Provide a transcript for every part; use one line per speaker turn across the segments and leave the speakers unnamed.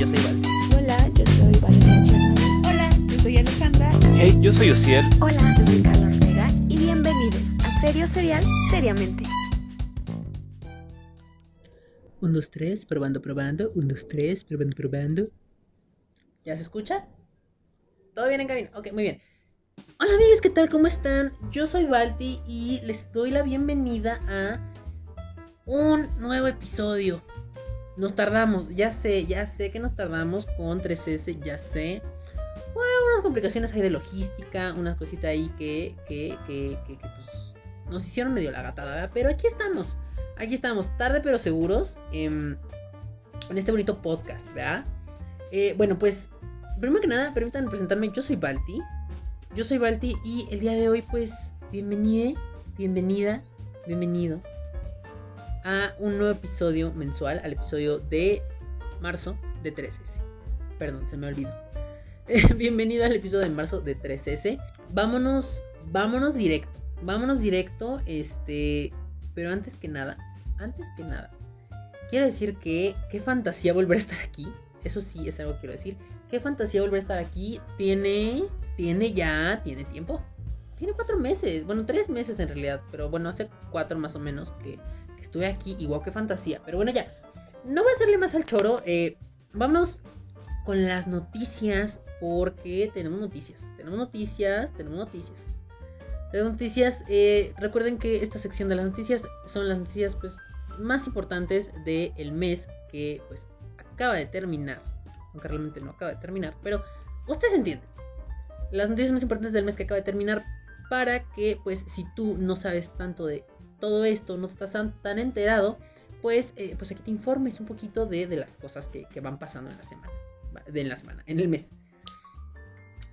yo soy Val.
Hola, yo soy Valeria
Hola, yo soy Alejandra.
Hey, yo soy Ociel.
Hola, yo soy Carla Ortega y bienvenidos a Serio Serial Seriamente.
1, 2, 3, probando, probando. 1, 2, 3, probando, probando. ¿Ya se escucha? ¿Todo bien en cabina? Ok, muy bien. Hola amigos, ¿qué tal? ¿Cómo están? Yo soy Balti y les doy la bienvenida a un nuevo episodio. Nos tardamos, ya sé, ya sé que nos tardamos con 3S, ya sé. Bueno, unas complicaciones ahí de logística, unas cositas ahí que, que, que, que, que, pues, nos hicieron medio la gatada, ¿verdad? Pero aquí estamos, aquí estamos, tarde pero seguros, em, en este bonito podcast, ¿verdad? Eh, bueno, pues, primero que nada, permítanme presentarme, yo soy Balti, yo soy Balti y el día de hoy, pues, bienvenida, bienvenida, bienvenido a un nuevo episodio mensual, al episodio de marzo de 3S. Perdón, se me olvidó. Bienvenido al episodio de marzo de 3S. Vámonos, vámonos directo. Vámonos directo, este, pero antes que nada, antes que nada, quiero decir que qué fantasía volver a estar aquí. Eso sí es algo que quiero decir. Qué fantasía volver a estar aquí. Tiene, tiene ya, tiene tiempo. Tiene cuatro meses, bueno, tres meses en realidad, pero bueno, hace cuatro más o menos que, estuve aquí. Igual que fantasía. Pero bueno, ya, no voy a hacerle más al choro. Eh, vámonos con las noticias porque tenemos noticias. Tenemos noticias, tenemos noticias. Tenemos noticias. Eh, recuerden que esta sección de las noticias son las noticias pues, más importantes del mes que pues acaba de terminar. Aunque realmente no acaba de terminar. Pero ustedes entienden. Las noticias más importantes del mes que acaba de terminar. Para que pues si tú no sabes tanto de todo esto, no estás tan enterado. Pues, eh, pues aquí te informes un poquito de, de las cosas que, que van pasando en la semana de la semana, en el mes.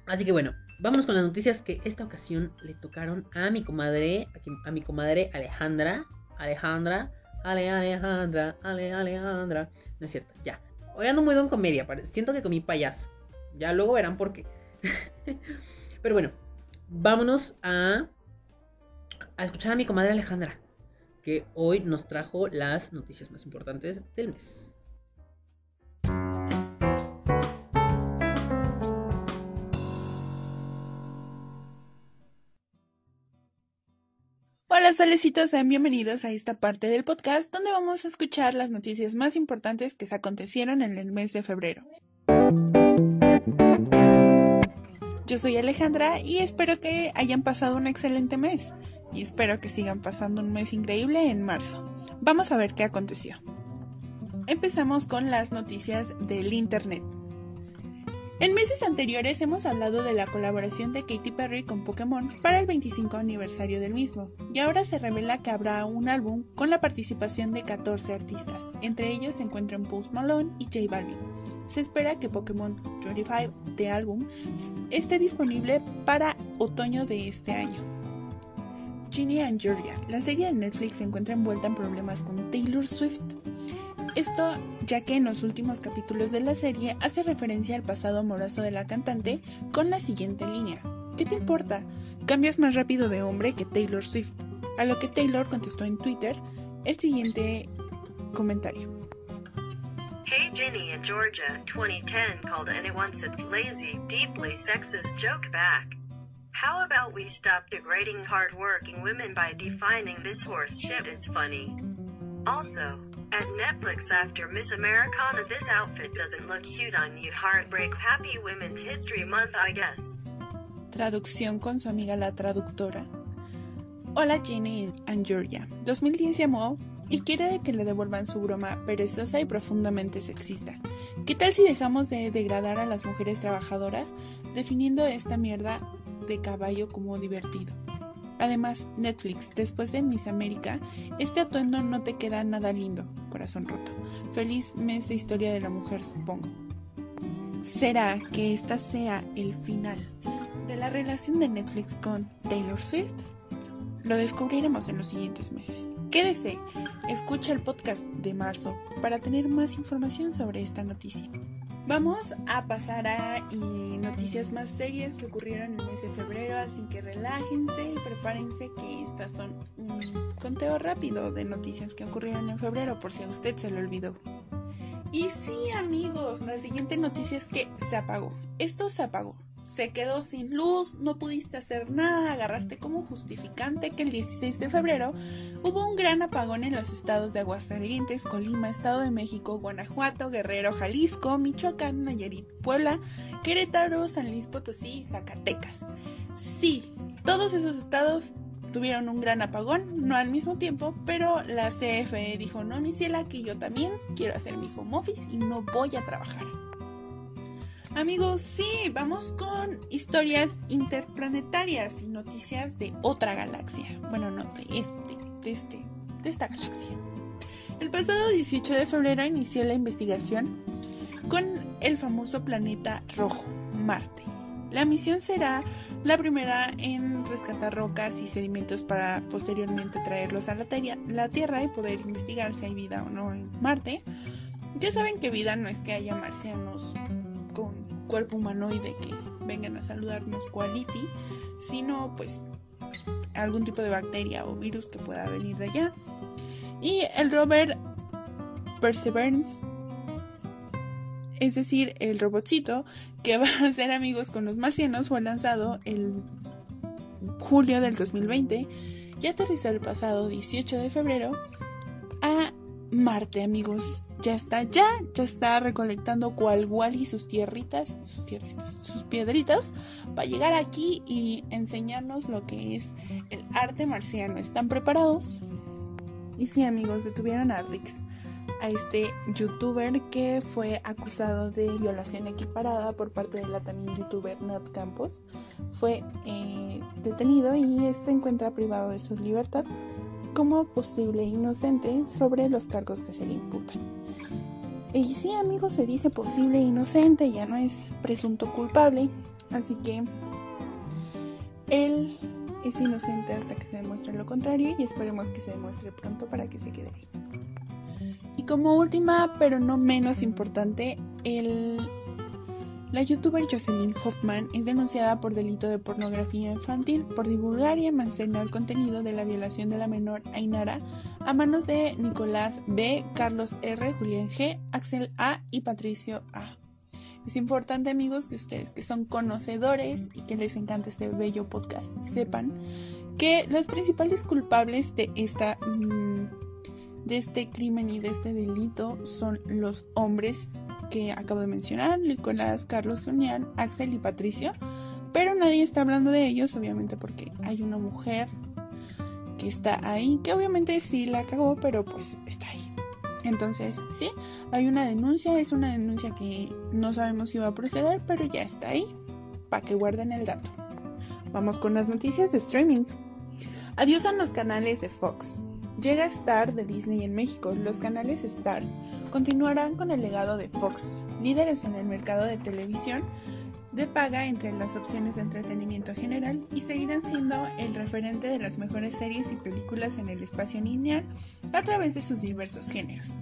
Así que bueno, vámonos con las noticias que esta ocasión le tocaron a mi comadre, a mi comadre Alejandra, Alejandra, Ale Alejandra, Ale Alejandra. No es cierto, ya. Hoy ando muy don comedia, siento que comí payaso. Ya luego verán por qué. Pero bueno, vámonos a, a escuchar a mi comadre Alejandra, que hoy nos trajo las noticias más importantes del mes.
Hola solecitos, sean bienvenidos a esta parte del podcast donde vamos a escuchar las noticias más importantes que se acontecieron en el mes de febrero. Yo soy Alejandra y espero que hayan pasado un excelente mes y espero que sigan pasando un mes increíble en marzo. Vamos a ver qué aconteció. Empezamos con las noticias del Internet. En meses anteriores hemos hablado de la colaboración de Katy Perry con Pokémon para el 25 aniversario del mismo, y ahora se revela que habrá un álbum con la participación de 14 artistas, entre ellos se encuentran Post Malone y J Balvin. Se espera que Pokémon 25 de álbum esté disponible para otoño de este año. Ginny and Georgia, la serie de Netflix se encuentra envuelta en problemas con Taylor Swift. Esto ya que en los últimos capítulos de la serie hace referencia al pasado amoroso de la cantante con la siguiente línea. ¿Qué te importa? Cambias más rápido de hombre que Taylor Swift. A lo que Taylor contestó en Twitter el siguiente comentario.
Hey Ginny and Georgia, 2010 called anyone sits lazy, deeply sexist joke back. How about we stop degrading hardworking women by defining this horse shit as funny? Also, at Netflix after Miss Americana, this outfit doesn't look cute on you. Heartbreak Happy Women's History Month, I guess.
Traducción con su amiga la traductora. Hola Jenny and Georgia. 2010 llamó y quiere que le devuelvan su broma perezosa y profundamente sexista. ¿Qué tal si dejamos de degradar a las mujeres trabajadoras definiendo esta mierda de caballo como divertido? Además, Netflix, después de Miss América, este atuendo no te queda nada lindo, corazón roto. Feliz mes de historia de la mujer, supongo. ¿Será que esta sea el final de la relación de Netflix con Taylor Swift? Lo descubriremos en los siguientes meses. Quédese, escucha el podcast de marzo para tener más información sobre esta noticia. Vamos a pasar a noticias más serias que ocurrieron en el mes de febrero, así que relájense y prepárense que estas son un conteo rápido de noticias que ocurrieron en febrero por si a usted se lo olvidó. Y sí, amigos, la siguiente noticia es que se apagó. Esto se apagó. Se quedó sin luz, no pudiste hacer nada, agarraste como justificante que el 16 de febrero hubo un gran apagón en los estados de Aguascalientes, Colima, Estado de México, Guanajuato, Guerrero, Jalisco, Michoacán, Nayarit, Puebla, Querétaro, San Luis Potosí y Zacatecas. Sí, todos esos estados tuvieron un gran apagón, no al mismo tiempo, pero la CFE dijo, no, mi ciela, que yo también quiero hacer mi home office y no voy a trabajar. Amigos, sí, vamos con historias interplanetarias y noticias de otra galaxia. Bueno, no de este, de este, de esta galaxia. El pasado 18 de febrero inició la investigación con el famoso planeta rojo, Marte. La misión será la primera en rescatar rocas y sedimentos para posteriormente traerlos a la, la Tierra y poder investigar si hay vida o no en Marte. Ya saben que vida no es que haya marcianos con cuerpo humanoide que vengan a saludarnos quality, sino pues algún tipo de bacteria o virus que pueda venir de allá. Y el rover Perseverance es decir, el robotcito que va a ser amigos con los marcianos fue lanzado el julio del 2020 y aterrizó el pasado 18 de febrero a Marte, amigos. Ya está, ya, ya está recolectando cual y sus tierritas, sus tierritas, sus piedritas para llegar aquí y enseñarnos lo que es el arte marciano. ¿Están preparados? Y sí, amigos, detuvieron a Rix a este youtuber que fue acusado de violación equiparada por parte de la también youtuber Nat Campos. Fue eh, detenido y se encuentra privado de su libertad como posible inocente sobre los cargos que se le imputan. Y sí, amigos, se dice posible inocente, ya no es presunto culpable, así que él es inocente hasta que se demuestre lo contrario y esperemos que se demuestre pronto para que se quede ahí. Y como última, pero no menos importante, el... la youtuber Jocelyn Hoffman es denunciada por delito de pornografía infantil por divulgar y almacenar contenido de la violación de la menor Ainara a manos de Nicolás B., Carlos R., Julián G., Axel A. y Patricio A. Es importante amigos que ustedes que son conocedores y que les encanta este bello podcast sepan que los principales culpables de esta... Mm, de este crimen y de este delito son los hombres que acabo de mencionar, Nicolás, Carlos, Julián, Axel y Patricio, pero nadie está hablando de ellos, obviamente porque hay una mujer que está ahí, que obviamente sí la cagó, pero pues está ahí. Entonces, sí, hay una denuncia, es una denuncia que no sabemos si va a proceder, pero ya está ahí, para que guarden el dato. Vamos con las noticias de streaming. Adiós a los canales de Fox. Llega Star de Disney en México. Los canales Star continuarán con el legado de Fox, líderes en el mercado de televisión de paga entre las opciones de entretenimiento general y seguirán siendo el referente de las mejores series y películas en el espacio lineal a través de sus diversos géneros.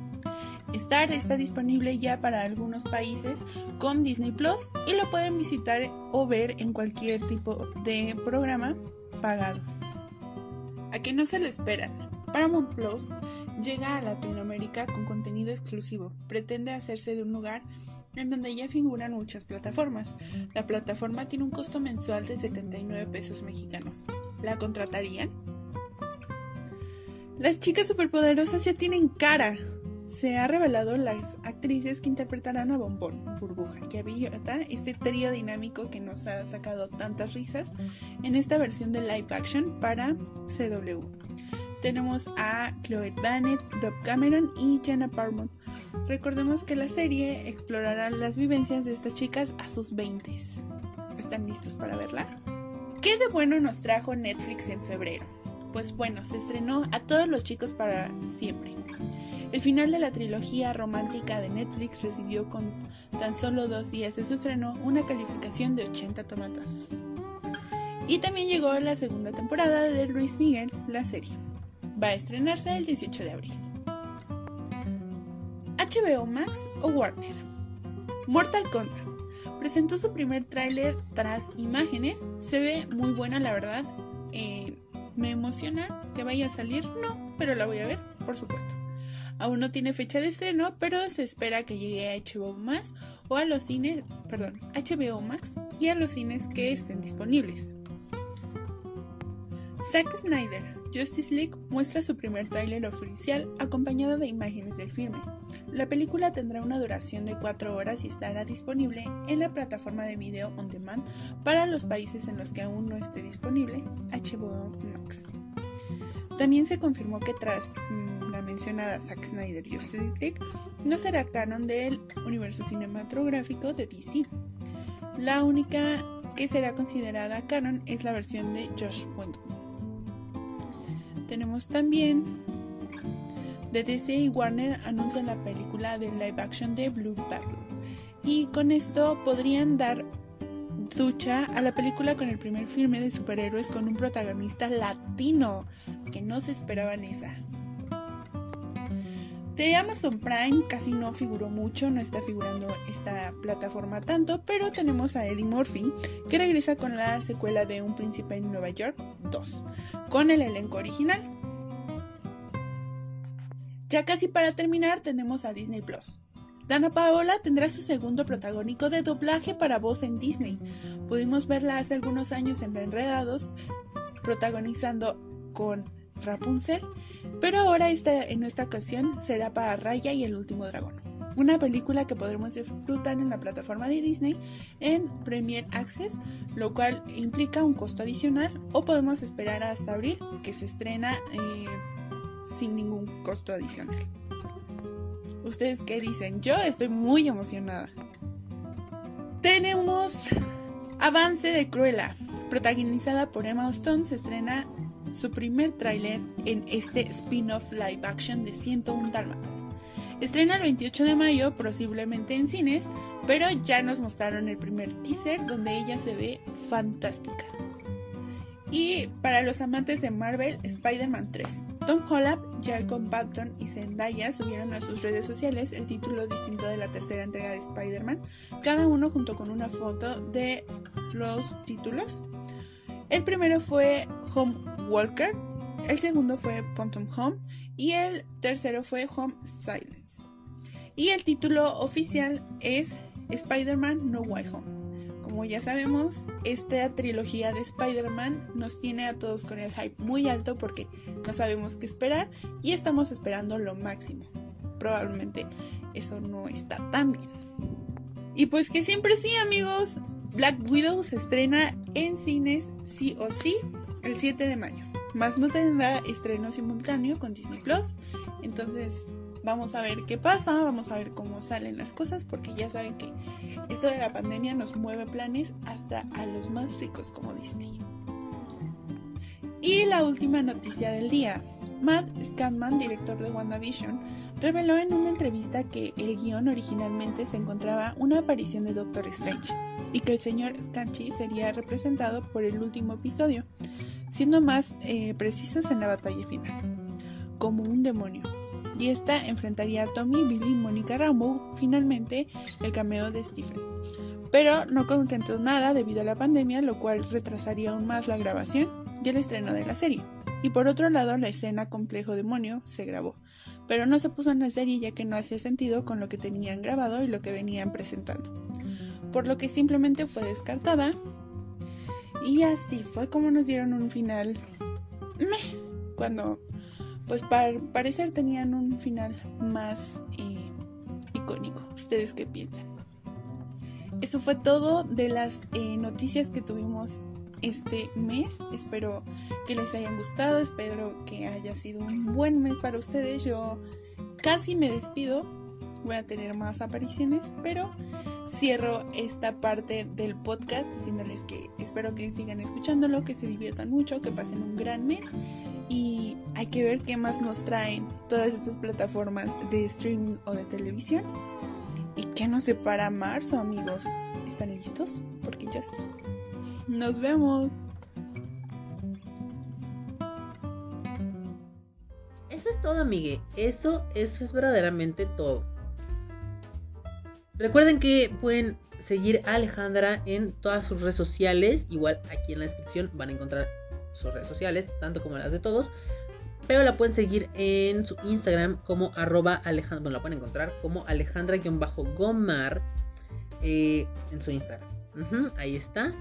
Star está disponible ya para algunos países con Disney Plus y lo pueden visitar o ver en cualquier tipo de programa pagado. A que no se lo esperan. Paramount Plus llega a Latinoamérica con contenido exclusivo. Pretende hacerse de un lugar en donde ya figuran muchas plataformas. La plataforma tiene un costo mensual de 79 pesos mexicanos. ¿La contratarían? Las chicas superpoderosas ya tienen cara. Se ha revelado las actrices que interpretarán a Bombón, Burbuja y está este trío dinámico que nos ha sacado tantas risas en esta versión de live action para CW tenemos a Chloe Bennett, Dove Cameron y Jenna Parmont. Recordemos que la serie explorará las vivencias de estas chicas a sus 20. ¿Están listos para verla? ¿Qué de bueno nos trajo Netflix en febrero? Pues bueno, se estrenó a todos los chicos para siempre. El final de la trilogía romántica de Netflix recibió con tan solo dos días de su estreno una calificación de 80 tomatazos. Y también llegó la segunda temporada de Luis Miguel, la serie va a estrenarse el 18 de abril. HBO Max o Warner. Mortal Kombat presentó su primer tráiler tras imágenes. Se ve muy buena, la verdad. Eh, me emociona que vaya a salir, no, pero la voy a ver, por supuesto. Aún no tiene fecha de estreno, pero se espera que llegue a HBO Max o a los cines, perdón, HBO Max y a los cines que estén disponibles. Zack Snyder, Justice League muestra su primer tráiler oficial acompañado de imágenes del filme. La película tendrá una duración de 4 horas y estará disponible en la plataforma de video on demand para los países en los que aún no esté disponible, HBO Max. También se confirmó que tras mm, la mencionada Zack Snyder Justice League no será canon del universo cinematográfico de DC. La única que será considerada canon es la versión de Josh Whedon. Tenemos también de DC y Warner anuncian la película de live action de Blue Battle. Y con esto podrían dar ducha a la película con el primer filme de superhéroes con un protagonista latino, que no se esperaban esa. De Amazon Prime casi no figuró mucho, no está figurando esta plataforma tanto, pero tenemos a Eddie Murphy que regresa con la secuela de Un Príncipe en Nueva York 2, con el elenco original. Ya casi para terminar tenemos a Disney Plus. Dana Paola tendrá su segundo protagónico de doblaje para voz en Disney. Pudimos verla hace algunos años en Enredados, protagonizando con Rapunzel, pero ahora esta, en esta ocasión será para Raya y el último dragón. Una película que podremos disfrutar en la plataforma de Disney en Premier Access, lo cual implica un costo adicional, o podemos esperar hasta abril que se estrena eh, sin ningún costo adicional. ¿Ustedes qué dicen? Yo estoy muy emocionada. Tenemos Avance de Cruella, protagonizada por Emma Stone, se estrena su primer tráiler en este spin-off live action de 101 Dálmatas. Estrena el 28 de mayo, posiblemente en cines, pero ya nos mostraron el primer teaser donde ella se ve fantástica. Y para los amantes de Marvel, Spider-Man 3. Tom Holland, Jacob Patton y Zendaya subieron a sus redes sociales el título distinto de la tercera entrega de Spider-Man, cada uno junto con una foto de los títulos. El primero fue Home Walker, el segundo fue Phantom Home y el tercero fue Home Silence. Y el título oficial es Spider-Man No Way Home. Como ya sabemos, esta trilogía de Spider-Man nos tiene a todos con el hype muy alto porque no sabemos qué esperar y estamos esperando lo máximo. Probablemente eso no está tan bien. Y pues que siempre sí, amigos, Black Widow se estrena en cines sí o sí el 7 de mayo. Más no tendrá estreno simultáneo con Disney Plus. Entonces, Vamos a ver qué pasa, vamos a ver cómo salen las cosas, porque ya saben que esto de la pandemia nos mueve planes hasta a los más ricos como Disney. Y la última noticia del día. Matt Scatman, director de WandaVision, reveló en una entrevista que el guion originalmente se encontraba una aparición de Doctor Strange y que el señor Scanchi sería representado por el último episodio, siendo más eh, precisos en la batalla final, como un demonio y esta enfrentaría a Tommy, Billy Mónica Rambeau, finalmente el cameo de Stephen. Pero no contentó nada debido a la pandemia, lo cual retrasaría aún más la grabación y el estreno de la serie. Y por otro lado, la escena Complejo Demonio se grabó, pero no se puso en la serie ya que no hacía sentido con lo que tenían grabado y lo que venían presentando. Por lo que simplemente fue descartada. Y así fue como nos dieron un final. Meh, cuando pues para parecer tenían un final más eh, icónico. ¿Ustedes qué piensan? Eso fue todo de las eh, noticias que tuvimos este mes. Espero que les hayan gustado, espero que haya sido un buen mes para ustedes. Yo casi me despido, voy a tener más apariciones, pero cierro esta parte del podcast diciéndoles que espero que sigan escuchándolo, que se diviertan mucho, que pasen un gran mes y hay que ver qué más nos traen todas estas plataformas de streaming o de televisión. ¿Y qué nos separa marzo, amigos? ¿Están listos? Porque ya está. Nos vemos.
Eso es todo, amigue. Eso, eso es verdaderamente todo. Recuerden que pueden seguir a Alejandra en todas sus redes sociales. Igual aquí en la descripción van a encontrar sus redes sociales, tanto como las de todos. Pero la pueden seguir en su Instagram como arroba Alejandra. Bueno, la pueden encontrar como Alejandra-Gomar eh, en su Instagram. Ahí está.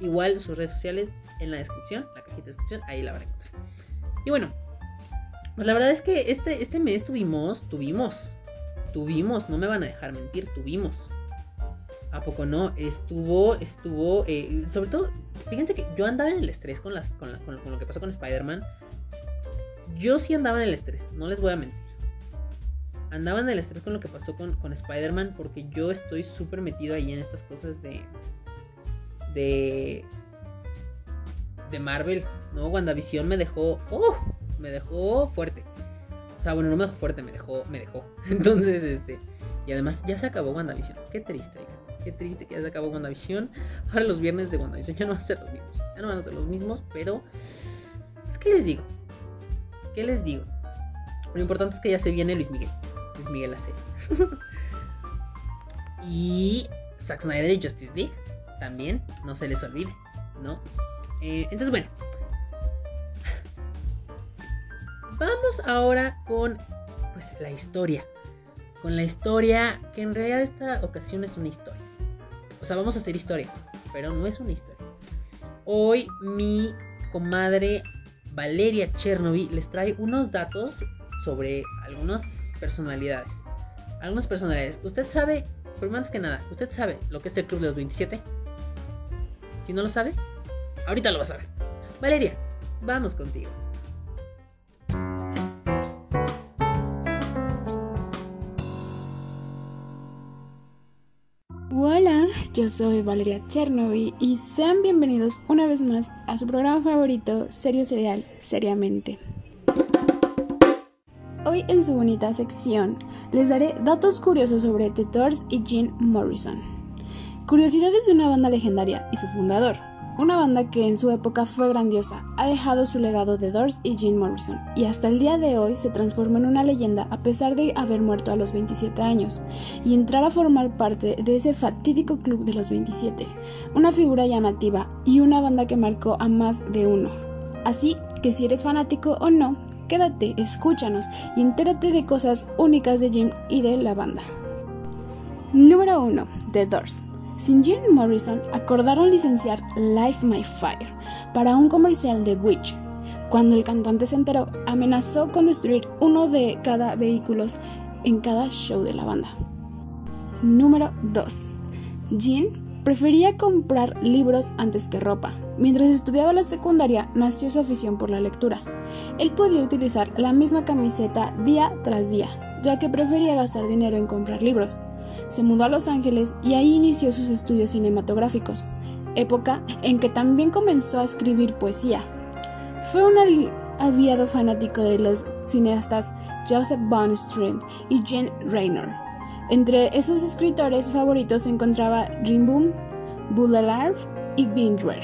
Igual sus redes sociales en la descripción, la cajita de descripción, ahí la van a encontrar. Y bueno, pues la verdad es que este, este mes tuvimos, tuvimos, tuvimos, no me van a dejar mentir, tuvimos. ¿A poco no? Estuvo, estuvo, eh, sobre todo, fíjense que yo andaba en el estrés con, las, con, lo que pasó con Spider-Man. Yo sí andaba en el estrés, no les voy a mentir. Andaba en el estrés con lo que pasó con, con Spider-Man porque yo estoy súper metido ahí en estas cosas de... De... De Marvel, ¿no? WandaVision me dejó... ¡Oh! Me dejó fuerte. O sea, bueno, no me dejó fuerte, me dejó... Me dejó. Entonces, este... Y además ya se acabó WandaVision. Qué triste, oiga. Qué triste que ya se acabó WandaVision. Ahora los viernes de WandaVision ya no van a ser los mismos. Ya no van a ser los mismos, pero... Pues, ¿qué les digo? ¿Qué les digo? Lo importante es que ya se viene Luis Miguel. Luis Miguel la serie. y Zack Snyder y Justice League. También, no se les olvide, ¿no? Eh, entonces, bueno. Vamos ahora con pues la historia. Con la historia que en realidad esta ocasión es una historia. O sea, vamos a hacer historia, pero no es una historia. Hoy mi comadre Valeria Chernobyl les trae unos datos sobre algunas personalidades. Algunas personalidades. Usted sabe, primero antes que nada, ¿usted sabe lo que es el Club de los 27? Si no lo sabe, ahorita lo vas a ver. Valeria, vamos contigo.
Hola, yo soy Valeria Chernobyl y sean bienvenidos una vez más a su programa favorito, Serio Serial, Seriamente. Hoy en su bonita sección les daré datos curiosos sobre The Doors y Jim Morrison. Curiosidades de una banda legendaria y su fundador. Una banda que en su época fue grandiosa, ha dejado su legado de Doors y Jim Morrison, y hasta el día de hoy se transformó en una leyenda a pesar de haber muerto a los 27 años, y entrar a formar parte de ese fatídico club de los 27, una figura llamativa y una banda que marcó a más de uno. Así que si eres fanático o no, quédate, escúchanos y entérate de cosas únicas de Jim y de la banda. Número 1. The Doors. Sin Jim Morrison acordaron licenciar Light My Fire para un comercial de Witch. Cuando el cantante se enteró, amenazó con destruir uno de cada vehículos en cada show de la banda. Número 2. Jim prefería comprar libros antes que ropa. Mientras estudiaba la secundaria, nació su afición por la lectura. Él podía utilizar la misma camiseta día tras día, ya que prefería gastar dinero en comprar libros. Se mudó a Los Ángeles y ahí inició sus estudios cinematográficos, época en que también comenzó a escribir poesía. Fue un aviado fanático de los cineastas Joseph Von y Jean Rayner. Entre esos escritores favoritos se encontraba Rimbaud, Baudelaire y Binger.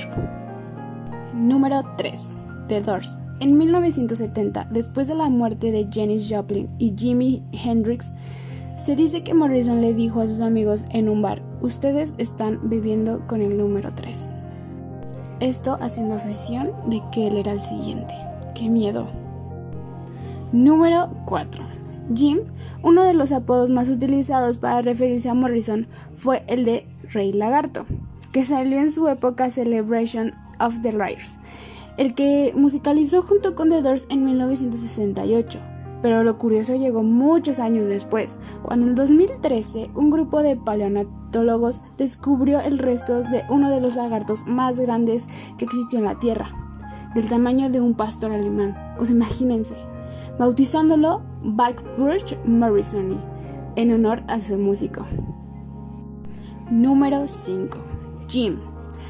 Número 3. The Doors. En 1970, después de la muerte de Janis Joplin y Jimi Hendrix, se dice que Morrison le dijo a sus amigos en un bar, ustedes están viviendo con el número 3. Esto haciendo afición de que él era el siguiente. ¡Qué miedo! Número 4. Jim, uno de los apodos más utilizados para referirse a Morrison, fue el de Rey Lagarto, que salió en su época Celebration of the Rares, el que musicalizó junto con The Doors en 1968. Pero lo curioso llegó muchos años después, cuando en 2013 un grupo de paleontólogos descubrió el resto de uno de los lagartos más grandes que existió en la Tierra, del tamaño de un pastor alemán. Pues imagínense, bautizándolo Buckbridge Morrison en honor a su músico. Número 5. Jim.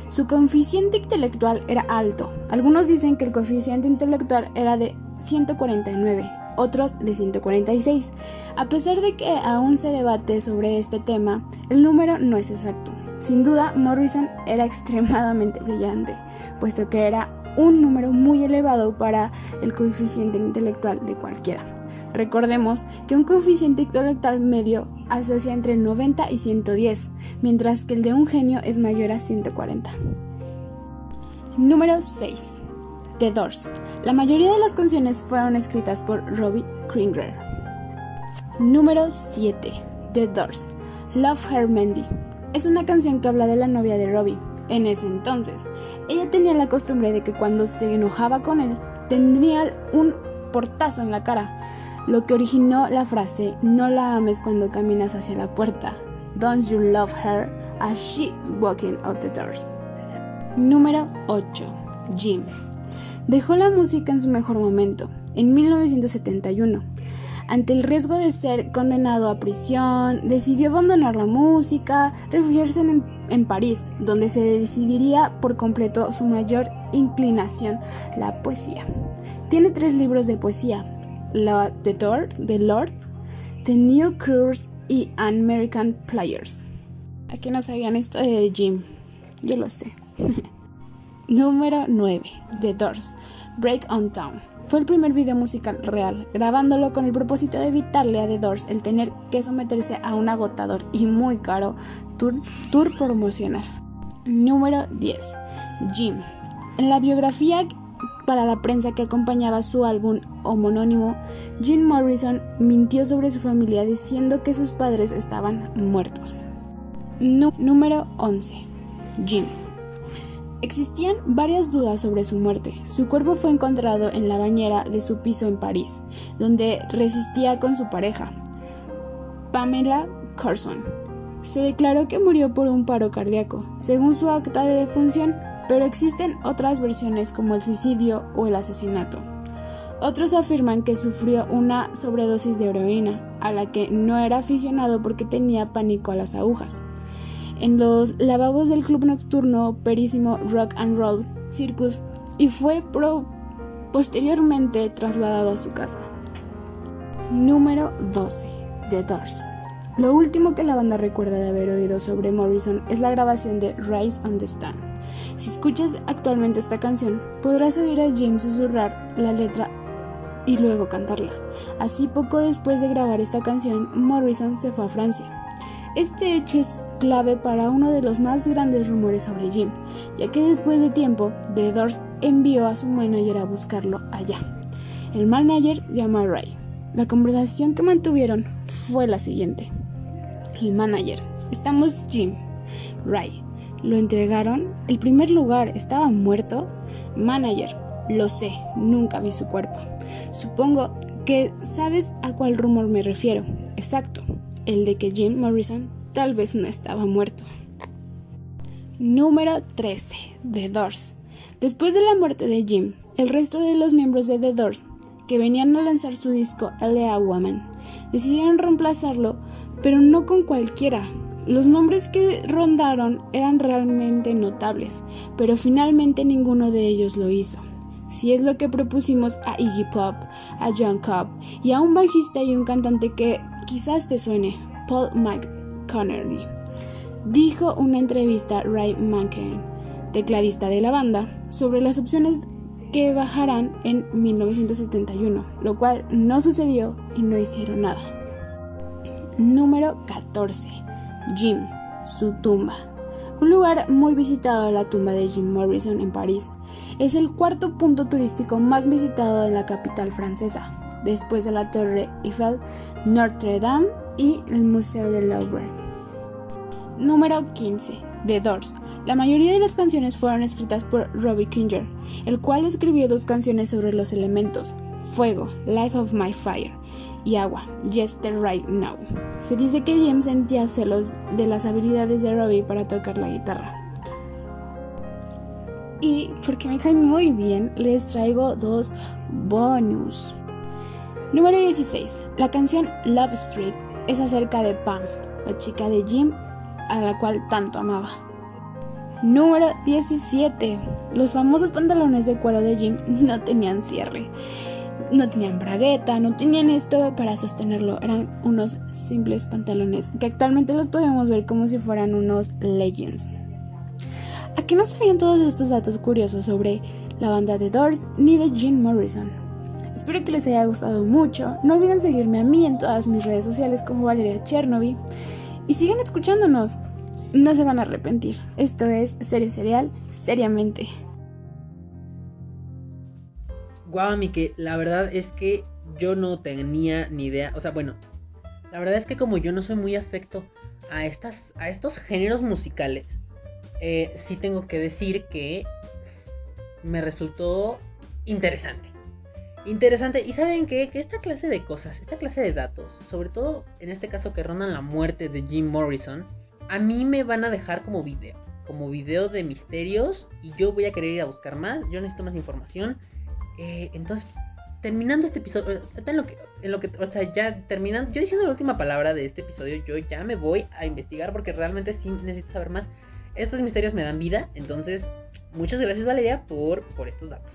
Su coeficiente intelectual era alto. Algunos dicen que el coeficiente intelectual era de 149, otros de 146. A pesar de que aún se debate sobre este tema, el número no es exacto. Sin duda, Morrison era extremadamente brillante, puesto que era un número muy elevado para el coeficiente intelectual de cualquiera. Recordemos que un coeficiente intelectual medio asocia entre 90 y 110, mientras que el de un genio es mayor a 140. Número 6. The Doors. La mayoría de las canciones fueron escritas por Robbie Krieger. Número 7. The Doors. Love Her Mandy. Es una canción que habla de la novia de Robbie. En ese entonces, ella tenía la costumbre de que cuando se enojaba con él, tendría un portazo en la cara, lo que originó la frase No la ames cuando caminas hacia la puerta. Don't you love her as she's walking out the doors. Número 8. Jim. Dejó la música en su mejor momento, en 1971. Ante el riesgo de ser condenado a prisión, decidió abandonar la música, refugiarse en, París, donde se decidiría por completo su mayor inclinación, la poesía. Tiene tres libros de poesía, la, The, Door, The Lord, The New Cruise y American Players. Aquí no sabían esto de Jim, yo lo sé. Número 9. The Doors. Break on Town. Fue el primer video musical real, grabándolo con el propósito de evitarle a The Doors el tener que someterse a un agotador y muy caro tour, promocional. Número 10. Jim. En la biografía para la prensa que acompañaba su álbum homónimo, Jim Morrison mintió sobre su familia diciendo que sus padres estaban muertos. número 11. Jim. Existían varias dudas sobre su muerte. Su cuerpo fue encontrado en la bañera de su piso en París, donde resistía con su pareja, Pamela Carson. Se declaró que murió por un paro cardíaco, según su acta de defunción, pero existen otras versiones como el suicidio o el asesinato. Otros afirman que sufrió una sobredosis de heroína, a la que no era aficionado porque tenía pánico a las agujas en los lavabos del club nocturno Perísimo Rock and Roll Circus y fue posteriormente trasladado a su casa. Número 12. The Doors. Lo último que la banda recuerda de haber oído sobre Morrison es la grabación de Rise on the Stand. Si escuchas actualmente esta canción, podrás oír a James susurrar la letra y luego cantarla. Así poco después de grabar esta canción, Morrison se fue a Francia. Este hecho es clave para uno de los más grandes rumores sobre Jim, ya que después de tiempo, The Doors envió a su manager a buscarlo allá. El manager llamó a Ray. La conversación que mantuvieron fue la siguiente. El manager, estamos Jim. Ray, ¿lo entregaron? El primer lugar estaba muerto. Manager, lo sé, nunca vi su cuerpo. Supongo que sabes a cuál rumor me refiero. Exacto, el de que Jim Morrison tal vez no estaba muerto. Número 13. The Doors. Después de la muerte de Jim, el resto de los miembros de The Doors, que venían a lanzar su disco L.A. Woman, decidieron reemplazarlo, pero no con cualquiera. Los nombres que rondaron eran realmente notables, pero finalmente ninguno de ellos lo hizo. Si es lo que propusimos a Iggy Pop, a John Cobb y a un bajista y un cantante que quizás te suene, Paul McConaughey. Dijo una entrevista a Ray Mankin, tecladista de la banda, sobre las opciones que bajarán en 1971, lo cual no sucedió y no hicieron nada. Número 14. Jim, su tumba. Un lugar muy visitado, la tumba de Jim Morrison en París, es el cuarto punto turístico más visitado en la capital francesa, después de la Torre Eiffel, Notre Dame y el Museo del Louvre. Número 15. The Doors. La mayoría de las canciones fueron escritas por Robbie Kinger, el cual escribió dos canciones sobre los elementos, Fuego, Life of My Fire, y Agua, Just Right Now. Se dice que Jim sentía celos de las habilidades de Robbie para tocar la guitarra. Y porque me caen muy bien, les traigo dos bonus. Número 16. La canción Love Street es acerca de Pam, la chica de Jim a la cual tanto amaba. Número 17. Los famosos pantalones de cuero de Jim no tenían cierre. No tenían bragueta, no tenían esto para sostenerlo. Eran unos simples pantalones que actualmente los podemos ver como si fueran unos leggings. Aquí no sabían todos estos datos curiosos sobre la banda de Doors ni de Jim Morrison. Espero que les haya gustado mucho. No olviden seguirme a mí en todas mis redes sociales como Valeria Chernobyl. Y sigan escuchándonos. No se van a arrepentir. Esto es Serie Serial, seriamente.
Guau, que la verdad es que yo no tenía ni idea. O sea, bueno, la verdad es que como yo no soy muy afecto a, estas, a estos géneros musicales, eh, sí tengo que decir que me resultó interesante. Interesante. Y saben qué? Que esta clase de cosas, esta clase de datos, sobre todo en este caso que rondan la muerte de Jim Morrison, a mí me van a dejar como video. Como video de misterios. Y yo voy a querer ir a buscar más. Yo necesito más información. Eh, entonces, terminando este episodio, en lo que, en lo que, o sea, ya terminando, yo diciendo la última palabra de este episodio, yo ya me voy a investigar porque realmente sí necesito saber más. Estos misterios me dan vida, entonces, muchas gracias Valeria por, por estos datos.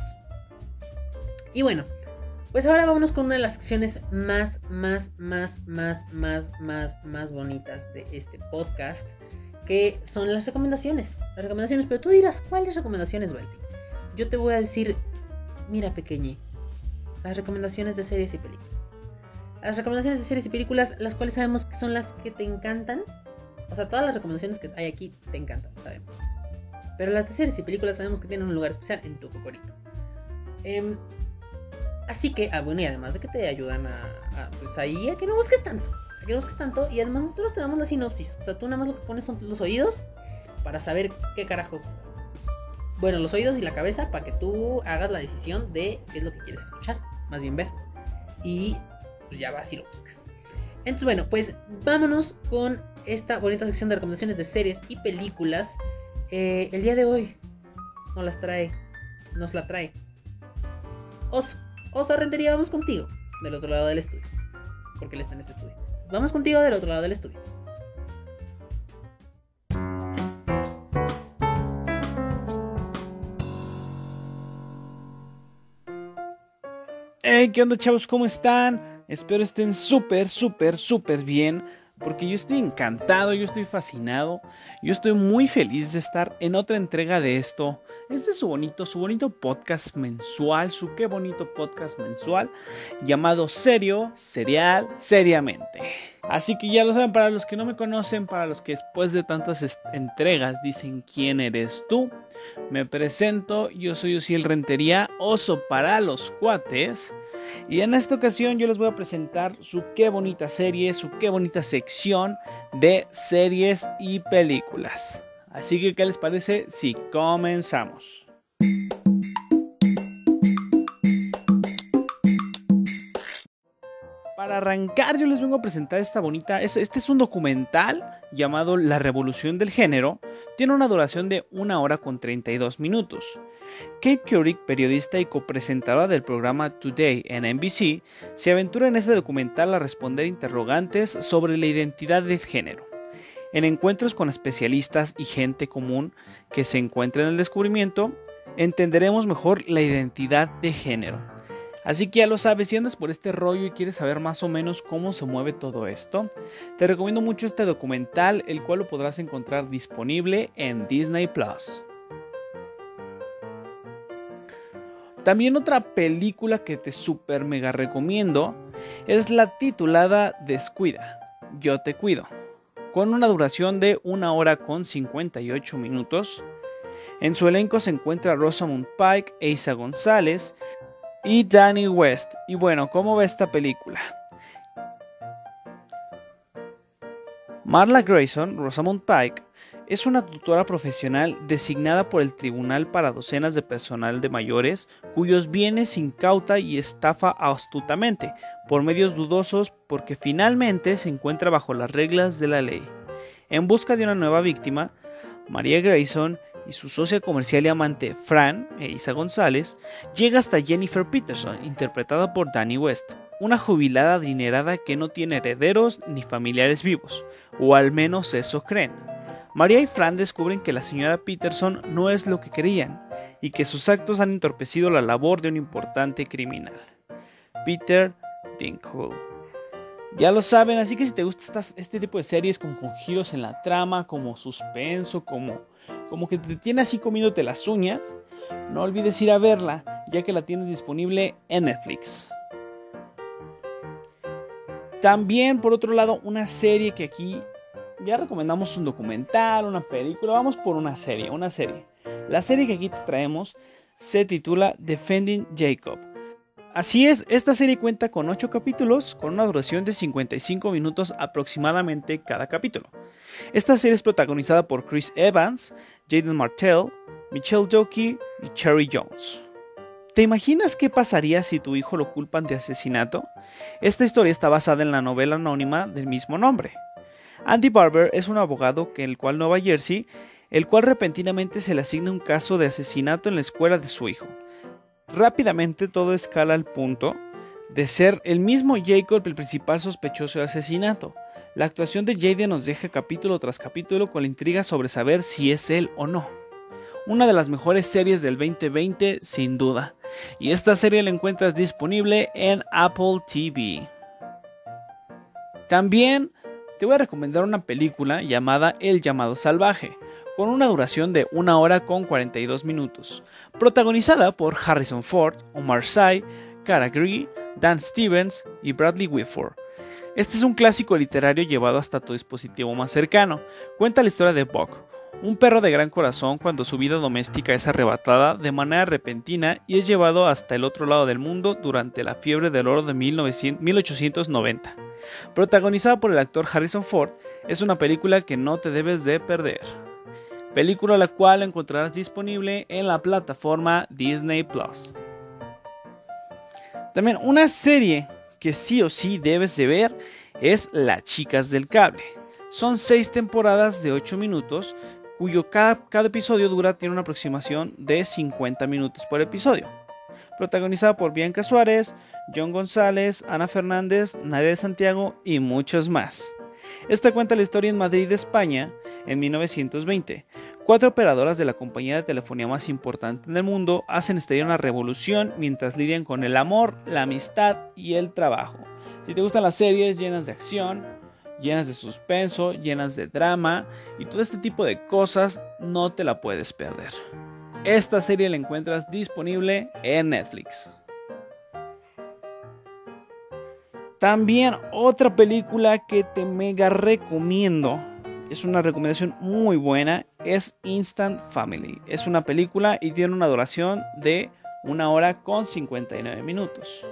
Y bueno, pues ahora vámonos con una de las secciones más, más, más, más, más, más, más bonitas de este podcast, que son las recomendaciones. Las recomendaciones, pero tú dirás, ¿cuáles recomendaciones, Valdi? Yo te voy a decir, mira pequeñe, las recomendaciones de series y películas. Las recomendaciones de series y películas, las cuales sabemos que son las que te encantan. O sea, todas las recomendaciones que hay aquí te encantan, sabemos. Pero las de series y películas sabemos que tienen un lugar especial en tu cocorito. Em, así que, ah, bueno, y además de que te ayudan a, pues ahí a que no busques tanto. A que no busques tanto. Y además nosotros te damos la sinopsis. O sea, tú nada más lo que pones son los oídos para saber qué carajos. Bueno, los oídos y la cabeza para que tú hagas la decisión de qué es lo que quieres escuchar más bien ver. Y pues ya vas y lo buscas. Entonces, bueno, pues vámonos con esta bonita sección de recomendaciones de series y películas. Eh, el día de hoy nos las trae, nos la trae. Oso, Oso Rentería, vamos contigo del otro lado del estudio. Porque él está en este estudio. Vamos contigo del otro lado del estudio.
Hey, ¿qué onda chavos? ¿Cómo están? Espero estén súper, súper, súper bien. Porque yo estoy encantado, yo estoy fascinado, yo estoy muy feliz de estar en otra entrega de esto. Este es su bonito, su bonito podcast mensual, su qué bonito podcast mensual, llamado Serio, Serial, Seriamente. Así que ya lo saben, para los que no me conocen, para los que después de tantas entregas dicen quién eres tú, me presento, yo soy Osiel Rentería, oso para los cuates. Y en esta ocasión yo les voy a presentar su qué bonita serie, su qué bonita sección de series y películas. Así que, ¿qué les parece si comenzamos? Para arrancar yo les vengo a presentar esta bonita, este es un documental llamado La Revolución del Género, tiene una duración de 1 hora con 32 minutos. Kate Couric, periodista y copresentadora del programa Today en NBC, se aventura en este documental a responder interrogantes sobre la identidad de género. En encuentros con especialistas y gente común que se encuentra en el descubrimiento, entenderemos mejor la identidad de género. Así que ya lo sabes, si andas por este rollo y quieres saber más o menos cómo se mueve todo esto, te recomiendo mucho este documental, el cual lo podrás encontrar disponible en Disney Plus. También otra película que te super mega recomiendo es la titulada Descuida, Yo te cuido, con una duración de 1 hora con 58 minutos. En su elenco se encuentra Rosamund Pike, Isa González y Danny West. Y bueno, ¿cómo va esta película? Marla Grayson, Rosamund Pike, es una tutora profesional designada por el tribunal para docenas de personal de mayores cuyos bienes incauta y estafa astutamente por medios dudosos porque finalmente se encuentra bajo las reglas de la ley. En busca de una nueva víctima, María Grayson y su socia comercial y amante Fran, e Isa González, llega hasta Jennifer Peterson, interpretada por Danny West, una jubilada adinerada que no tiene herederos ni familiares vivos, o al menos eso creen. María y Fran descubren que la señora Peterson no es lo que creían y que sus actos han entorpecido la labor de un importante criminal. Peter Dinklage. Ya lo saben, así que si te gusta este tipo de series con, con, giros en la trama, como suspenso, como, como que te tiene así comiéndote las uñas, no olvides ir a verla, ya que la tienes disponible en Netflix. También, por otro lado, una serie que aquí ya recomendamos un documental, una película, vamos por una serie, una serie. La serie que aquí te traemos se titula Defending Jacob. Así es, esta serie cuenta con 8 capítulos, con una duración de 55 minutos aproximadamente cada capítulo. Esta serie es protagonizada por Chris Evans, Jaden Martell, Michelle Doki y Cherry Jones. ¿Te imaginas qué pasaría si tu hijo lo culpan de asesinato? Esta historia está basada en la novela anónima del mismo nombre. Andy Barber es un abogado que el cual Nueva Jersey, el cual repentinamente se le asigna un caso de asesinato en la escuela de su hijo. Rápidamente todo escala al punto de ser el mismo Jacob el principal sospechoso de asesinato. La actuación de Jaden nos deja capítulo tras capítulo con la intriga sobre saber si es él o no. Una de las mejores series del 2020 sin duda. Y esta serie la encuentras disponible en Apple TV. También te voy a recomendar una película llamada El llamado salvaje, con una duración de 1 hora con 42 minutos, protagonizada por Harrison Ford, Omar Sy, Cara Gree, Dan Stevens y Bradley Whitford. Este es un clásico literario llevado hasta tu dispositivo más cercano. Cuenta la historia de Buck, un perro de gran corazón cuando su vida doméstica es arrebatada de manera repentina y es llevado hasta el otro lado del mundo durante la fiebre del oro de 1890. Protagonizada por el actor Harrison Ford, es una película que no te debes de perder. Película la cual encontrarás disponible en la plataforma Disney Plus. También una serie que sí o sí debes de ver es Las Chicas del Cable. Son seis temporadas de 8 minutos cuyo cada, episodio dura tiene una aproximación de 50 minutos por episodio. Protagonizada por Bianca Suárez, John González, Ana Fernández, Nadia de Santiago y muchos más. Esta cuenta la historia en Madrid, España, en 1920. Cuatro operadoras de la compañía de telefonía más importante en el mundo hacen estallar una revolución mientras lidian con el amor, la amistad y el trabajo. Si te gustan las series llenas de acción, llenas de suspenso, llenas de drama y todo este tipo de cosas, no te la puedes perder. Esta serie la encuentras disponible en Netflix. También otra película que te mega recomiendo, es una recomendación muy buena, es Instant Family. Es una película y tiene una duración de una hora con 59 minutos.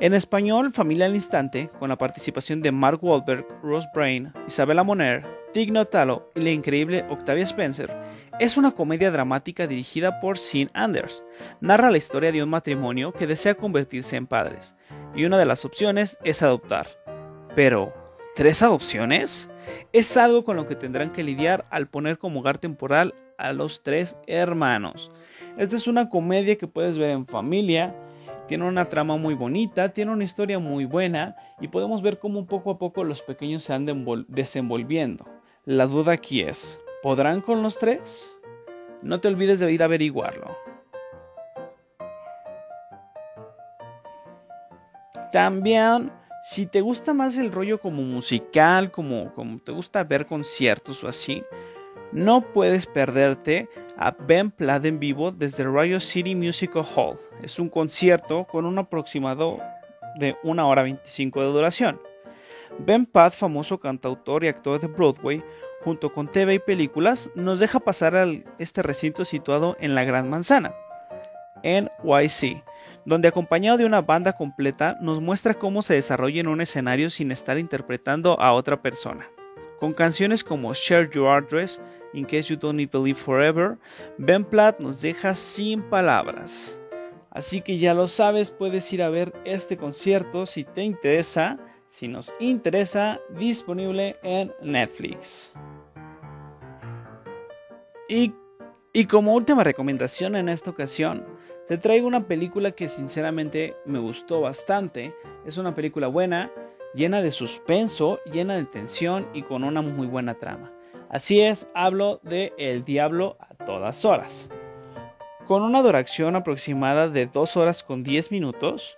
En español, Familia al Instante, con la participación de Mark Wahlberg, Rose Brain, Isabella Moner, Tig Notalo y la increíble Octavia Spencer, es una comedia dramática dirigida por Sean Anders. Narra la historia de un matrimonio que desea convertirse en padres, y una de las opciones es adoptar. Pero, ¿tres adopciones? Es algo con lo que tendrán que lidiar al poner como hogar temporal a los tres hermanos. Esta es una comedia que puedes ver en familia, tiene una trama muy bonita, tiene una historia muy buena y podemos ver cómo poco a poco los pequeños se han desenvolviendo. La duda aquí es, ¿podrán con los tres? No te olvides de ir a averiguarlo. También, si te gusta más el rollo como musical, como, como te gusta ver conciertos o así, no puedes perderte a Ben Platt en vivo desde Radio City Musical Hall. Es un concierto con un aproximado de 1 hora 25 de duración. Ben Platt, famoso cantautor y actor de Broadway, junto con TV y películas, nos deja pasar a este recinto situado en la Gran Manzana, NYC, donde acompañado de una banda completa nos muestra cómo se desarrolla en un escenario sin estar interpretando a otra persona. Con canciones como Share Your Address, In Case You Don't Need to Live Forever, Ben Platt nos deja sin palabras. Así que ya lo sabes, puedes ir a ver este concierto si te interesa, si nos interesa, disponible en Netflix. Y, y como última recomendación en esta ocasión, te traigo una película que sinceramente me gustó bastante. Es una película buena, llena de suspenso, llena de tensión y con una muy buena trama. Así es, hablo de El Diablo a todas horas. Con una duración aproximada de 2 horas con 10 minutos,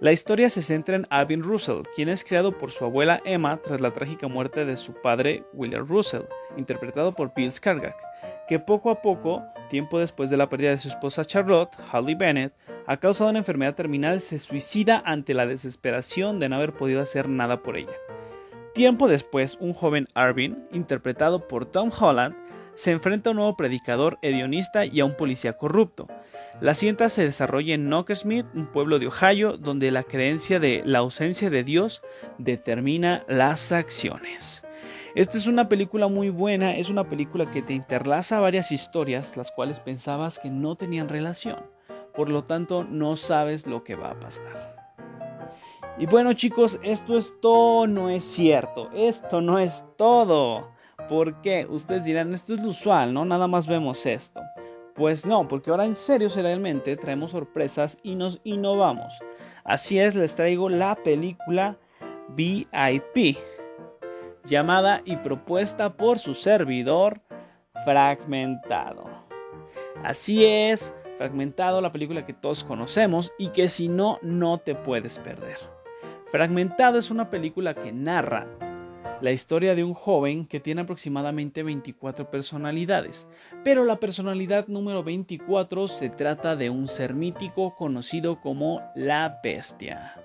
la historia se centra en Alvin Russell, quien es creado por su abuela Emma tras la trágica muerte de su padre William Russell, interpretado por Bill Skarsgård, que poco a poco, tiempo después de la pérdida de su esposa Charlotte, Holly Bennett, a causa de una enfermedad terminal, se suicida ante la desesperación de no haber podido hacer nada por ella. Tiempo después, un joven Arvin, interpretado por Tom Holland, se enfrenta a un nuevo predicador hedionista y a un policía corrupto. La cinta se desarrolla en Knoxville, un pueblo de Ohio, donde la creencia de la ausencia de Dios determina las acciones. Esta es una película muy buena, es una película que te interlaza varias historias, las cuales pensabas que no tenían relación. Por lo tanto, no sabes lo que va a pasar. Y bueno chicos, esto es todo, no es cierto. Esto no es todo. ¿Por qué? Ustedes dirán, esto es lo usual, ¿no? Nada más vemos esto. Pues no, porque ahora en serio, seriamente, traemos sorpresas y nos innovamos. Así es, les traigo la película VIP llamada y propuesta por su servidor Fragmentado. Así es, Fragmentado, la película que todos conocemos y que si no, no te puedes perder. Fragmentado es una película que narra la historia de un joven que tiene aproximadamente 24 personalidades, pero la personalidad número 24 se trata de un ser mítico conocido como la bestia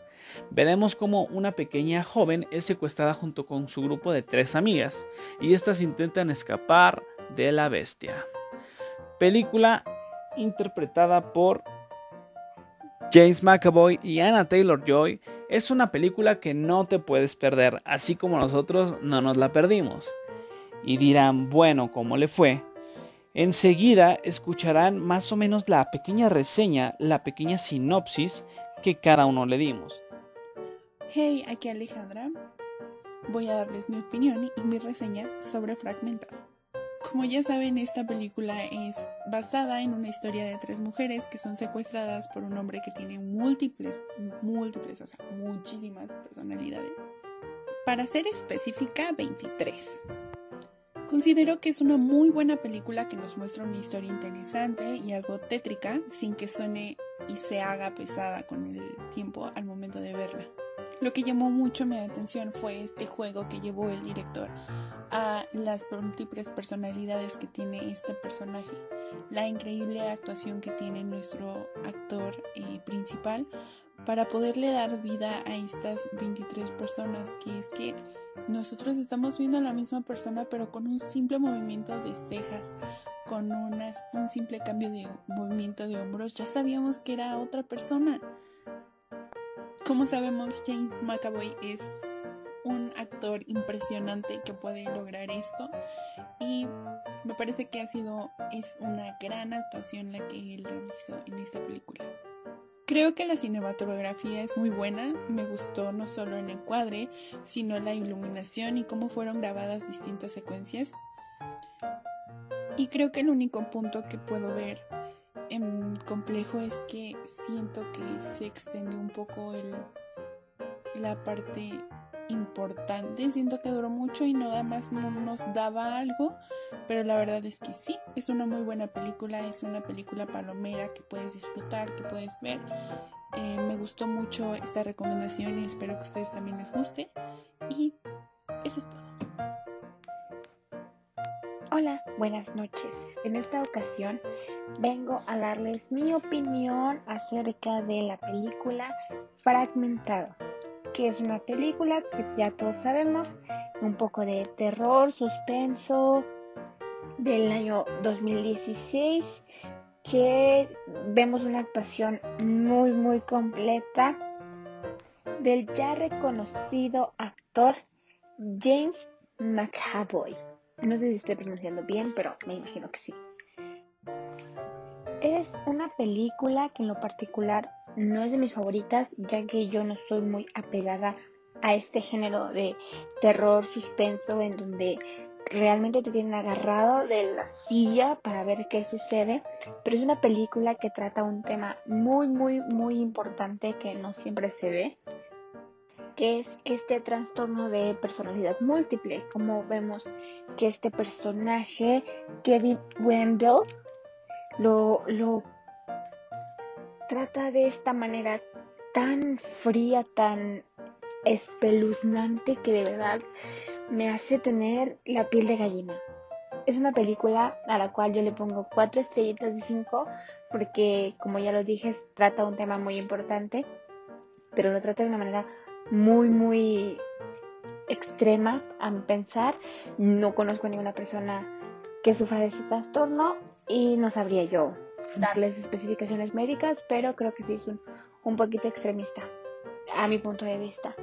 veremos cómo una pequeña joven es secuestrada junto con su grupo de tres amigas y estas intentan escapar de la bestia. Película interpretada por James McAvoy y Anna Taylor Joy es una película que no te puedes perder, así como nosotros no nos la perdimos. Y dirán, bueno, ¿cómo le fue? Enseguida escucharán más o menos la pequeña reseña, la pequeña sinopsis que cada uno le dimos.
Hey, aquí Alejandra. Voy a darles mi opinión y mi reseña sobre Fragmentado. Como ya saben, esta película es basada en una historia de tres mujeres que son secuestradas por un hombre que tiene múltiples, múltiples, o sea, muchísimas personalidades. Para ser específica, 23. Considero que es una muy buena película que nos muestra una historia interesante y algo tétrica sin que suene y se haga pesada con el tiempo al momento de verla. Lo que llamó mucho mi atención fue este juego que llevó el director a las múltiples personalidades que tiene este personaje, la increíble actuación que tiene nuestro actor eh, principal para poderle dar vida a estas 23 personas, que es que nosotros estamos viendo a la misma persona pero con un simple movimiento de cejas, con unas, un simple cambio de movimiento de hombros, ya sabíamos que era otra persona. Como sabemos, James McAvoy es un actor impresionante que puede lograr esto y me parece que ha sido es una gran actuación la que él realizó en esta película. Creo que la cinematografía es muy buena, me gustó no solo el encuadre, sino la iluminación y cómo fueron grabadas distintas secuencias. Y creo que el único punto que puedo ver en complejo es que siento que se extendió un poco el, la parte importante. Siento que duró mucho y nada más no nos daba algo, pero la verdad es que sí, es una muy buena película, es una película palomera que puedes disfrutar, que puedes ver. Eh, me gustó mucho esta recomendación y espero que a ustedes también les guste. Y eso es todo.
Hola, buenas noches. En esta ocasión vengo a darles mi opinión acerca de la película Fragmentado, que es una película que ya todos sabemos, un poco de terror, suspenso del año 2016, que vemos una actuación muy muy completa del ya reconocido actor James McAvoy. No sé si estoy pronunciando bien, pero me imagino que sí. Es una película que en lo particular no es de mis favoritas, ya que yo no soy muy apegada a este género de terror, suspenso, en donde realmente te tienen agarrado de la silla para ver qué sucede. Pero es una película que trata un tema muy, muy, muy importante que no siempre se ve que es este trastorno de personalidad múltiple, como vemos que este personaje, Kevin Wendell, lo, lo trata de esta manera tan fría, tan espeluznante que de verdad me hace tener la piel de gallina. Es una película a la cual yo le pongo cuatro estrellitas de cinco porque, como ya lo dije, trata un tema muy importante, pero lo trata de una manera muy, muy extrema a pensar. No conozco a ninguna persona que sufra de ese trastorno y no sabría yo darles especificaciones médicas, pero creo que sí es un, un poquito extremista, a mi punto de vista.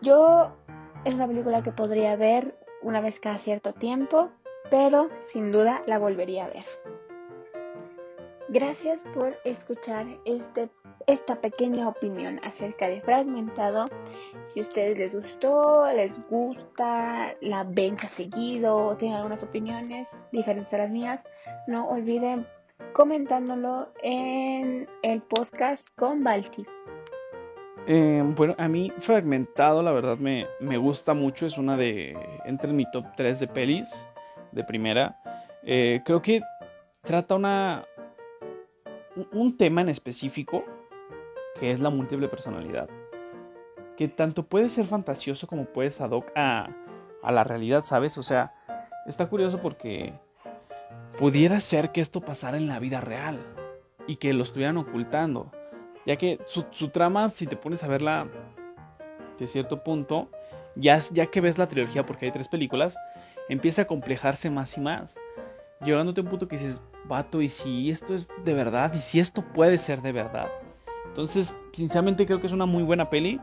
Yo es una película que podría ver una vez cada cierto tiempo, pero sin duda la volvería a ver. Gracias por escuchar este, esta pequeña opinión acerca de Fragmentado. Si a ustedes les gustó, les gusta, la ven seguido tienen algunas opiniones diferentes a las mías, no olviden comentándolo en el podcast con Balti.
Eh, bueno, a mí Fragmentado la verdad me, me, gusta mucho, es una de... entre en mi top 3 de pelis de primera. Eh, creo que trata una, un tema en específico que es la múltiple personalidad. Que tanto puede ser fantasioso como puede ser ad hoc a, a la realidad, ¿sabes? O sea, está curioso porque pudiera ser que esto pasara en la vida real y que lo estuvieran ocultando. Ya que su, trama, si te pones a verla de cierto punto, ya, ya que ves la trilogía, porque hay tres películas, empieza a complejarse más y más. Llegándote a un punto que dices, vato, ¿y si esto es de verdad? ¿Y si esto puede ser de verdad? Entonces, sinceramente creo que es una muy buena peli.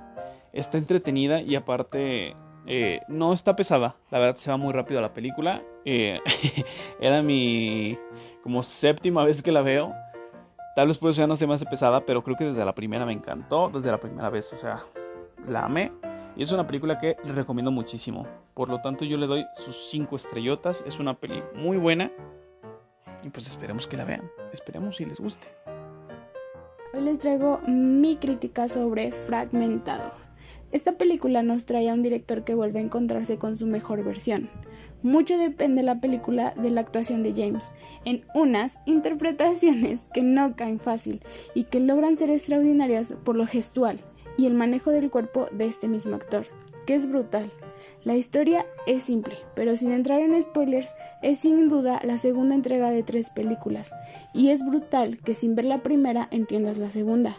Está entretenida y aparte eh, no está pesada. La verdad se va muy rápido la película. Eh, era mi como séptima vez que la veo. Tal vez por eso ya no se me hace pesada, pero creo que desde la primera me encantó. Desde la primera vez, o sea, la amé. Y es una película que les recomiendo muchísimo. Por lo tanto, yo le doy sus 5 estrellotas. Es una peli muy buena. Y pues esperemos que la vean. Esperemos si les guste.
Hoy les traigo mi crítica sobre Fragmentado. Esta película nos trae a un director que vuelve a encontrarse con su mejor versión. Mucho depende la película de la actuación de James, en unas interpretaciones que no caen fácil y que logran ser extraordinarias por lo gestual y el manejo del cuerpo de este mismo actor, que es brutal. La historia es simple, pero sin entrar en spoilers, es sin duda la segunda entrega de tres películas, y es brutal que sin ver la primera entiendas la segunda.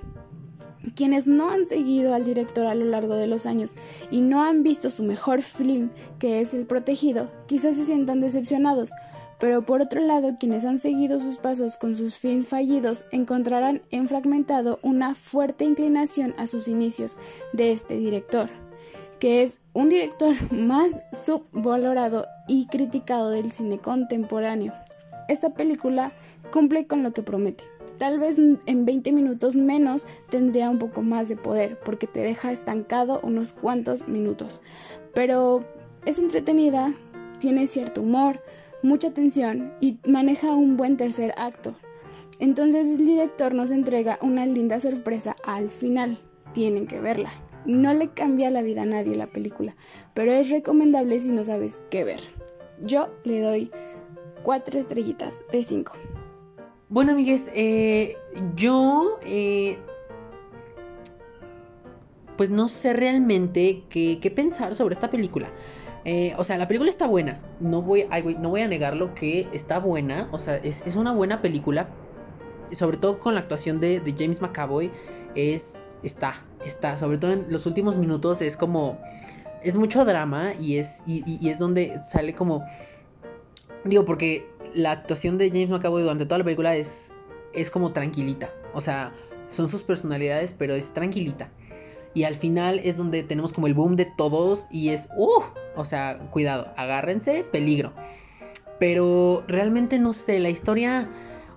Quienes no han seguido al director a lo largo de los años y no han visto su mejor film, que es El Protegido, quizás se sientan decepcionados, pero por otro lado, quienes han seguido sus pasos con sus films fallidos encontrarán en Fragmentado una fuerte inclinación a sus inicios de este director que es un director más subvalorado y criticado del cine contemporáneo. Esta película cumple con lo que promete. Tal vez en 20 minutos menos tendría un poco más de poder porque te deja estancado unos cuantos minutos. Pero es entretenida, tiene cierto humor, mucha tensión y maneja un buen tercer acto. Entonces el director nos entrega una linda sorpresa al final. Tienen que verla. No le cambia la vida a nadie la película, pero es recomendable si no sabes qué ver. Yo le doy cuatro estrellitas de cinco.
Bueno, amigues, eh, yo eh, pues no sé realmente qué, pensar sobre esta película. Eh, o sea, la película está buena. No voy, no voy a negarlo que está buena. O sea, es, una buena película. Sobre todo con la actuación de, de James McAvoy. Es. está está, sobre todo en los últimos minutos, es como, es mucho drama y es, y, es donde sale como, digo, porque la actuación de James McAvoy durante toda la película es, es como tranquilita, o sea, son sus personalidades, pero es tranquilita. Y al final es donde tenemos como el boom de todos y es, uh, o sea, cuidado, agárrense, peligro. Pero realmente no sé, la historia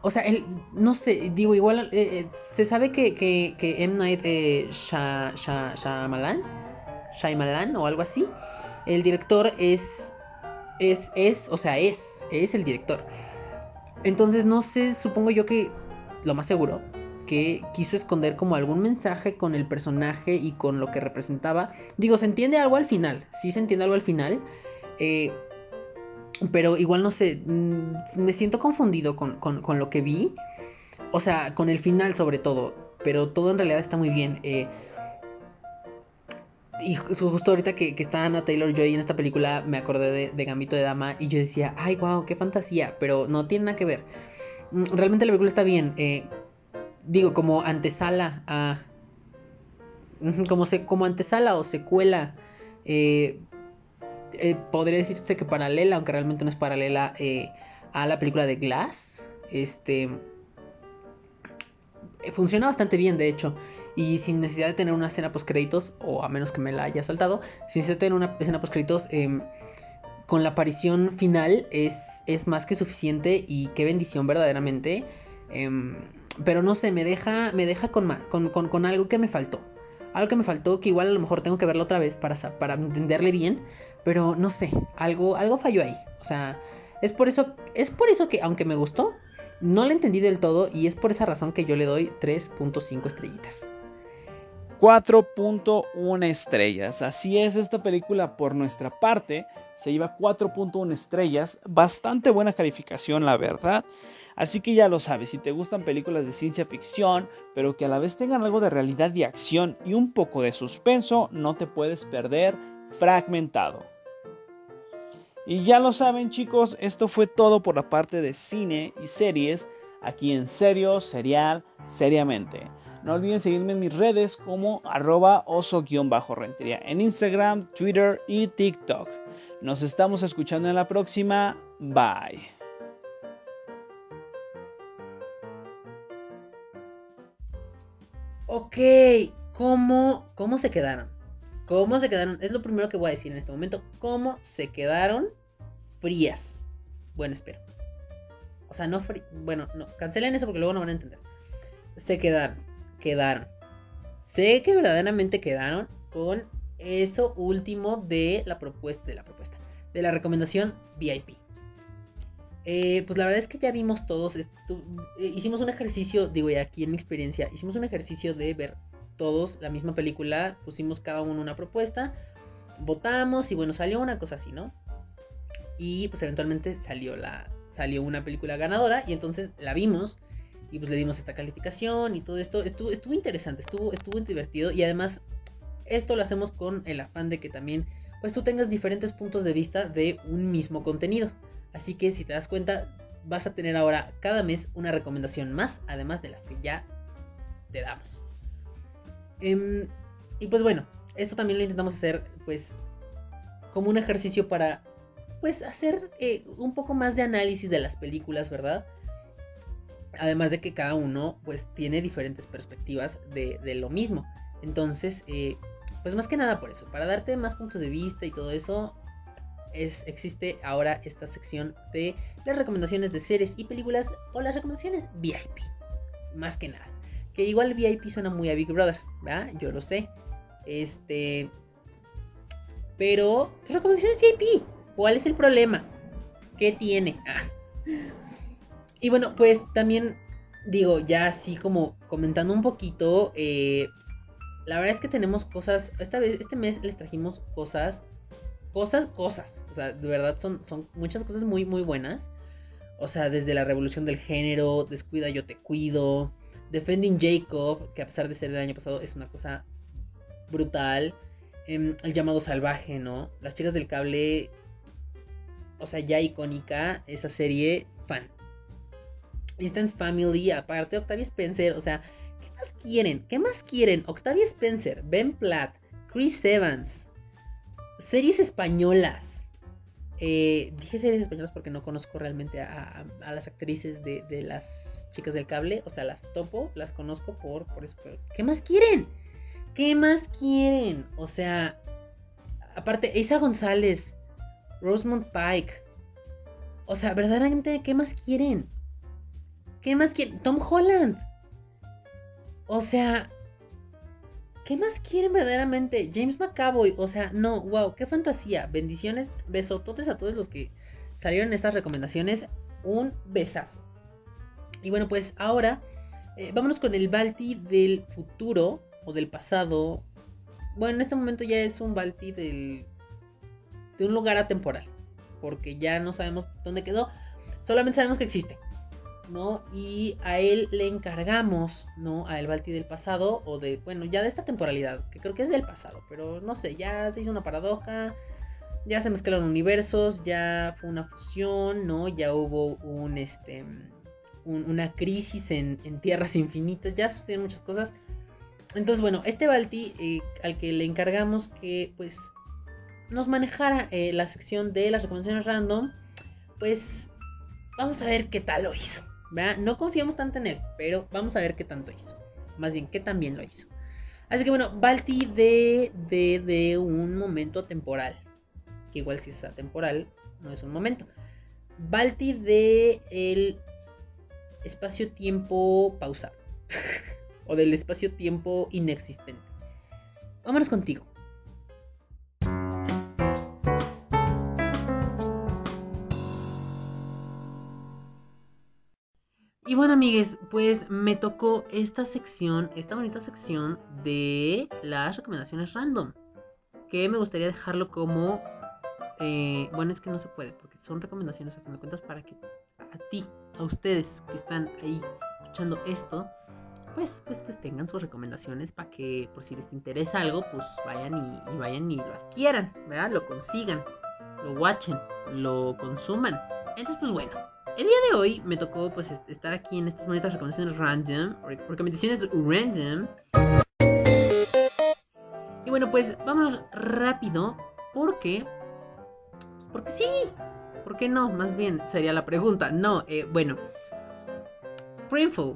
o sea, él, no sé, digo, igual eh, eh, se sabe que, que, que M. Night eh, Shyamalan, Shyamalan o algo así, el director es, es, es, o sea, es, es el director. Entonces, no sé, supongo yo que lo más seguro, que quiso esconder como algún mensaje con el personaje y con lo que representaba. Digo, se entiende algo al final, sí se entiende algo al final. Eh, pero igual no sé, mm, me siento confundido con, lo que vi. O sea, con el final sobre todo. Pero todo en realidad está muy bien. Eh, y justo ahorita que, que, está Anna Taylor Joy en esta película, me acordé de, de, Gambito de Dama y yo decía, ay, wow, qué fantasía, pero no tiene nada que ver. Mm, realmente la película está bien. Eh, digo, como antesala a. Como, se, como antesala o secuela eh, eh, podría decirse que paralela, aunque realmente no es paralela, eh, a la película de Glass. Este. eh, funciona bastante bien, de hecho. Y sin necesidad de tener una escena post créditos, o a menos que me la haya saltado, sin necesidad de tener una escena post créditos, em, con la aparición final es, es más que suficiente y qué bendición verdaderamente. Em, pero no sé, me deja, me deja con, con, con, con, algo que me faltó. Algo que me faltó, que igual a lo mejor tengo que verlo otra vez para, para entenderle bien. Pero no sé, algo, algo falló ahí. O sea, es por eso, es por eso que, aunque me gustó, no la entendí del todo y es por esa razón que yo le doy 3.5 estrellitas.
4.1 estrellas. Así es, esta película por nuestra parte se lleva 4.1 estrellas. Bastante buena calificación, la verdad. Así que ya lo sabes, si te gustan películas de ciencia ficción, pero que a la vez tengan algo de realidad y acción y un poco de suspenso, no te puedes perder Fragmentado. Y ya lo saben chicos, esto fue todo por la parte de cine y series aquí en Serio, Serial, Seriamente. No olviden seguirme en mis redes como arroba oso-rentería en Instagram, Twitter y TikTok. Nos estamos escuchando en la próxima. Bye.
Ok, ¿cómo, ¿cómo se quedaron? ¿Cómo se quedaron? Es lo primero que voy a decir en este momento. ¿Cómo se quedaron frías? Bueno, espero. O sea, no frías. Bueno, no, cancelen eso porque luego no van a entender. Se quedaron, quedaron. Sé que verdaderamente quedaron con eso último de la propuesta, de la propuesta, de la recomendación VIP. Eh, pues la verdad es que ya vimos todos, eh, hicimos un ejercicio, digo ya aquí en mi experiencia, hicimos un ejercicio de ver todos la misma película, pusimos cada uno una propuesta, votamos y bueno, salió una cosa así, ¿no? Y pues eventualmente salió la salió una película ganadora y entonces la vimos y pues le dimos esta calificación y todo esto estuvo estuvo interesante, estuvo estuvo divertido y además esto lo hacemos con el afán de que también pues tú tengas diferentes puntos de vista de un mismo contenido. Así que si te das cuenta, vas a tener ahora cada mes una recomendación más, además de las que ya te damos. Em, y pues bueno, esto también lo intentamos hacer pues como un ejercicio para pues hacer eh, un poco más de análisis de las películas, ¿verdad? Además de que cada uno pues tiene diferentes perspectivas de, lo mismo. Entonces, eh, pues más que nada por eso, para darte más puntos de vista y todo eso, es, existe ahora esta sección de las recomendaciones de series y películas o las recomendaciones VIP. Más que nada. Que igual VIP suena muy a Big Brother, ¿verdad? Yo lo sé. Este. Pero, pues, recomendaciones VIP. ¿Cuál es el problema? ¿Qué tiene? Ah. Y bueno, pues también digo, ya así como comentando un poquito, eh, la verdad es que tenemos cosas, esta vez, este mes les trajimos cosas, cosas, cosas, o sea, de verdad son, son muchas cosas muy, muy buenas. O sea, desde la revolución del género, descuida, yo te cuido, Defending Jacob, que a pesar de ser del año pasado es una cosa brutal. Em, el llamado salvaje, ¿no? Las chicas del cable, o sea, ya icónica, esa serie, fan. Instant Family, aparte, Octavia Spencer, o sea, ¿qué más quieren? ¿Qué más quieren? Octavia Spencer, Ben Platt, Chris Evans, series españolas. Eh, dije series españolas porque no conozco realmente a, las actrices de, las chicas del cable. O sea, las topo, las conozco por, por eso. ¿qué más quieren? ¿Qué más quieren? O sea, aparte, Isa González, Rosemont Pike. O sea, verdaderamente, ¿qué más quieren? ¿Qué más quieren? Tom Holland. O sea, ¿Qué más quieren verdaderamente? James McAvoy, o sea, no, wow, qué fantasía. Bendiciones, besototes a todos los que salieron estas recomendaciones. Un besazo. Y bueno, pues ahora eh, vámonos con el Balti del futuro o del pasado. Bueno, en este momento ya es un Balti del, de un lugar atemporal. Porque ya no sabemos dónde quedó. Solamente sabemos que existe. Y a él le encargamos, ¿no? A el Balti del pasado, o de, bueno, ya de esta temporalidad, que creo que es del pasado, pero no sé, ya se hizo una paradoja, ya se mezclaron universos, ya fue una fusión, ¿no? Ya hubo un, este, una crisis en, tierras infinitas, ya sucedieron muchas cosas. Entonces, bueno, este Balti eh, al que le encargamos que, pues, nos manejara eh, la sección de las recomendaciones random, pues, vamos a ver qué tal lo hizo. No confiamos tanto en él, pero vamos a ver qué tanto hizo. Más bien, qué tan bien lo hizo. Así que bueno, Balti de, de, de un momento temporal. Que igual si es atemporal, no es un momento. Balti de el espacio-tiempo pausado. o del espacio-tiempo inexistente. Vámonos contigo. Y bueno, amigues, pues me tocó esta sección, esta bonita sección de las recomendaciones random. Que me gustaría dejarlo como. eh, bueno, es que no se puede, porque son recomendaciones a fin de cuentas para que a ti, a ustedes que están ahí escuchando esto, pues, pues, pues tengan sus recomendaciones para que, por si les interesa algo, pues vayan y, y vayan y lo adquieran, ¿verdad? Lo consigan, lo watchen, lo consuman. Entonces, pues bueno, el día de hoy me tocó pues est- estar aquí en estas bonitas recomendaciones random, re- recomendaciones random. Y bueno, pues vámonos rápido porque porque sí. ¿Por qué no? Más bien sería la pregunta. No, eh, bueno. Printful.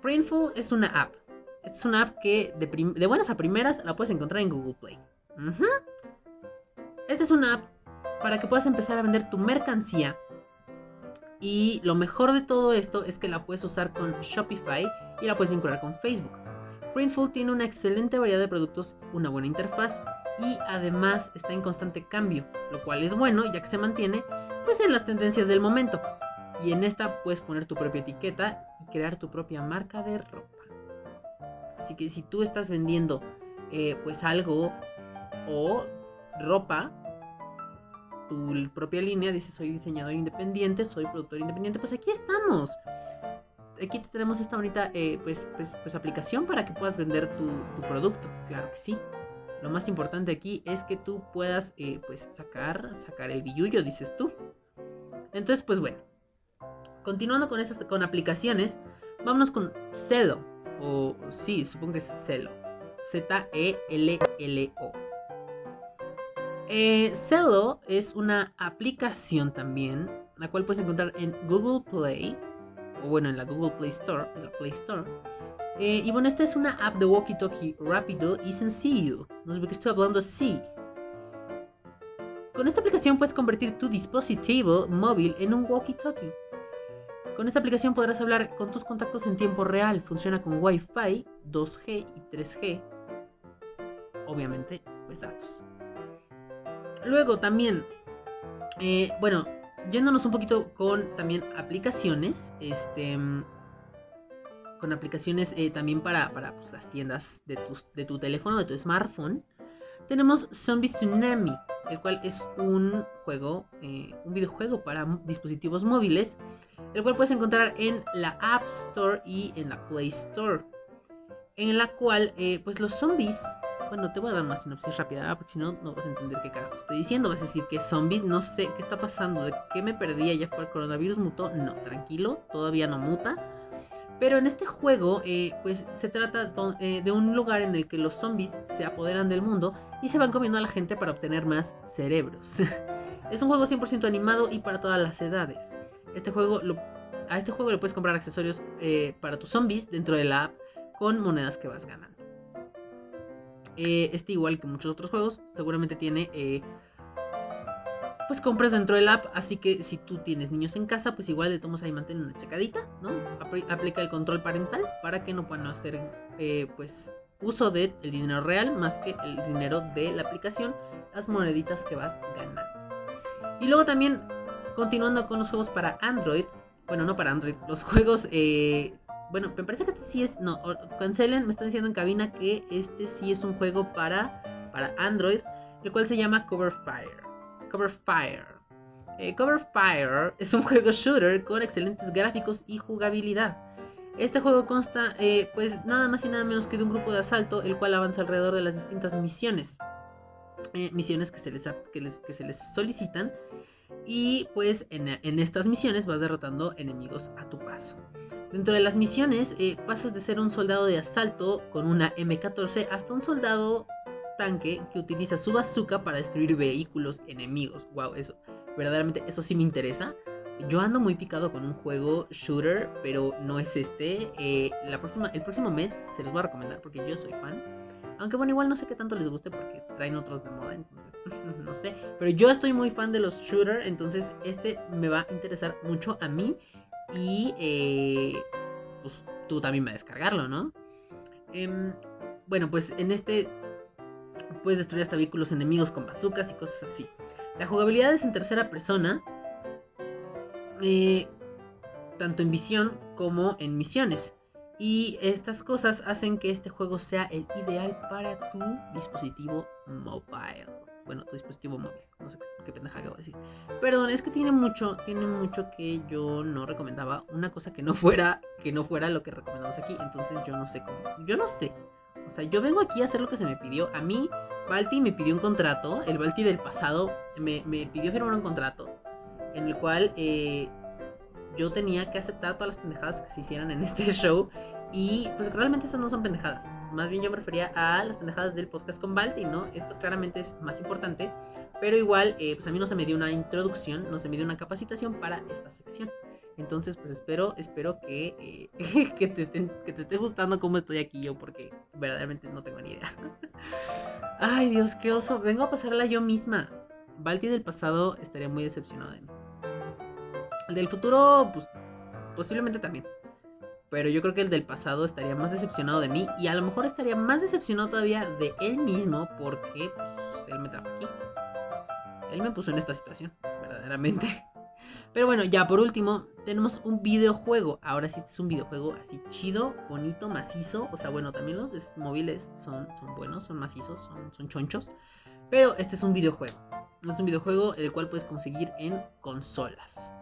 Printful es una app. Es una app que de, buenas a primeras la puedes encontrar en Google Play. Esta es una app para que puedas empezar a vender tu mercancía y lo mejor de todo esto es que la puedes usar con Shopify y la puedes vincular con Facebook. Printful tiene una excelente variedad de productos, una buena interfaz y además está en constante cambio, lo cual es bueno ya que se mantiene pues en las tendencias del momento. Y en esta puedes poner tu propia etiqueta y crear tu propia marca de ropa. Así que si tú estás vendiendo eh, pues algo o ropa, tu propia línea, dices soy diseñador independiente, soy productor independiente, pues aquí estamos. Aquí te tenemos esta bonita eh, pues, pues, pues aplicación para que puedas vender tu, tu producto, claro que sí. Lo más importante aquí es que tú puedas eh, pues sacar, sacar el billullo, dices tú. Entonces, pues bueno, continuando con esas con aplicaciones, vámonos con Celo. O sí, supongo que es Celo. Z-E-L-L-O. Eh, es una aplicación también, la cual puedes encontrar en Google Play, o bueno, en la Google Play Store, en la Play Store. Eh, y bueno, esta es una app de walkie-talkie rápido y sencillo. No sé por qué estoy hablando así. Con esta aplicación puedes convertir tu dispositivo móvil en un walkie-talkie. Con esta aplicación podrás hablar con tus contactos en tiempo real. Funciona con Wi-Fi, 2G y 3G. Obviamente, pues datos. Luego también, eh, bueno, yéndonos un poquito con también aplicaciones, este, con aplicaciones eh, también para, para pues, las tiendas de tu, de tu teléfono, de tu smartphone, tenemos Zombie Tsunami, el cual es un juego, eh, un videojuego para dispositivos móviles, el cual puedes encontrar en la App Store y en la Play Store, en la cual, pues los zombies bueno, te voy a dar una sinopsis rápida, porque si no, no vas a entender qué carajo estoy diciendo. Vas a decir que zombies, no sé qué está pasando, de qué me perdía, ya fue el coronavirus mutó. No, tranquilo, todavía no muta. Pero en este juego, eh, pues se trata eh, de un lugar en el que los zombies se apoderan del mundo y se van comiendo a la gente para obtener más cerebros. es un juego 100% animado y para todas las edades. Este juego a este juego le puedes comprar accesorios eh, para tus zombies dentro de la app con monedas que vas ganando. Eh, este igual que muchos otros juegos, seguramente tiene eh, pues compras dentro del app, así que si tú tienes niños en casa, pues igual de tomos ahí mantén una checadita, ¿no? Apl- aplica el control parental para que no puedan hacer eh, pues uso del dinero real más que el dinero de la aplicación, las moneditas que vas ganando. Y luego también, continuando con los juegos para Android, bueno, no para Android, los juegos eh, bueno, me parece que este sí es. No, cancelen, me están diciendo en cabina que este sí es un juego para, para Android, el cual se llama Cover Fire. Cover Fire. Eh, Cover Fire es un juego shooter con excelentes gráficos y jugabilidad. Este juego consta, eh, pues, nada más y nada menos que de un grupo de asalto, el cual avanza alrededor de las distintas misiones. Eh, misiones que se, les, que, les, que se les solicitan. Y pues en, en estas misiones vas derrotando enemigos a tu paso. Dentro de las misiones eh, pasas de ser un soldado de asalto con una M14 hasta un soldado tanque que utiliza su bazooka para destruir vehículos enemigos. Wow, eso verdaderamente eso sí me interesa Yo ando muy picado con un juego shooter, pero no es este. Eh, la próxima, el próximo mes se los voy a recomendar porque yo soy fan. Aunque bueno, igual no sé qué tanto les guste porque traen otros de moda, entonces no sé. Pero yo estoy muy fan de los shooters, entonces este me va a interesar mucho a mí. Y eh, pues tú también vas a descargarlo, ¿no? Em, bueno, pues en este puedes destruir hasta vehículos enemigos con bazucas y cosas así. La jugabilidad es en tercera persona, eh, tanto en visión como en misiones. Y estas cosas hacen que este juego sea el ideal para tu dispositivo mobile. Bueno, tu dispositivo móvil. No sé qué pendeja acabo de decir. Perdón, es que tiene mucho, tiene mucho que yo no recomendaba. Una cosa que no fuera, que no fuera lo que recomendamos aquí. Entonces yo no sé cómo. Yo no sé. O sea, yo vengo aquí a hacer lo que se me pidió. A mí, Balti me pidió un contrato. El Balti del pasado me, me pidió firmar un contrato. En el cual eh, yo tenía que aceptar todas las pendejadas que se hicieran en este show. Y pues realmente esas no son pendejadas. Más bien yo me refería a las pendejadas del podcast con Balti, ¿no? Esto claramente es más importante. Pero igual, eh, pues a mí no se me dio una introducción, no se me dio una capacitación para esta sección. Entonces, pues espero, espero que, eh, que, te estén, que te esté gustando cómo estoy aquí yo, porque verdaderamente no tengo ni idea. Ay, Dios, qué oso. Vengo a pasarla yo misma. Balti del pasado estaría muy decepcionado de mí. El del futuro, pues posiblemente también. Pero yo creo que el del pasado estaría más decepcionado de mí y a lo mejor estaría más decepcionado todavía de él mismo porque pues, él me trajo aquí. Él me puso en esta situación, verdaderamente. Pero bueno, ya por último, tenemos un videojuego. Ahora sí, este es un videojuego así chido, bonito, macizo. O sea, bueno, también los móviles son, buenos, son macizos, son, son chonchos. Pero este es un videojuego. Es un videojuego el cual puedes conseguir en consolas.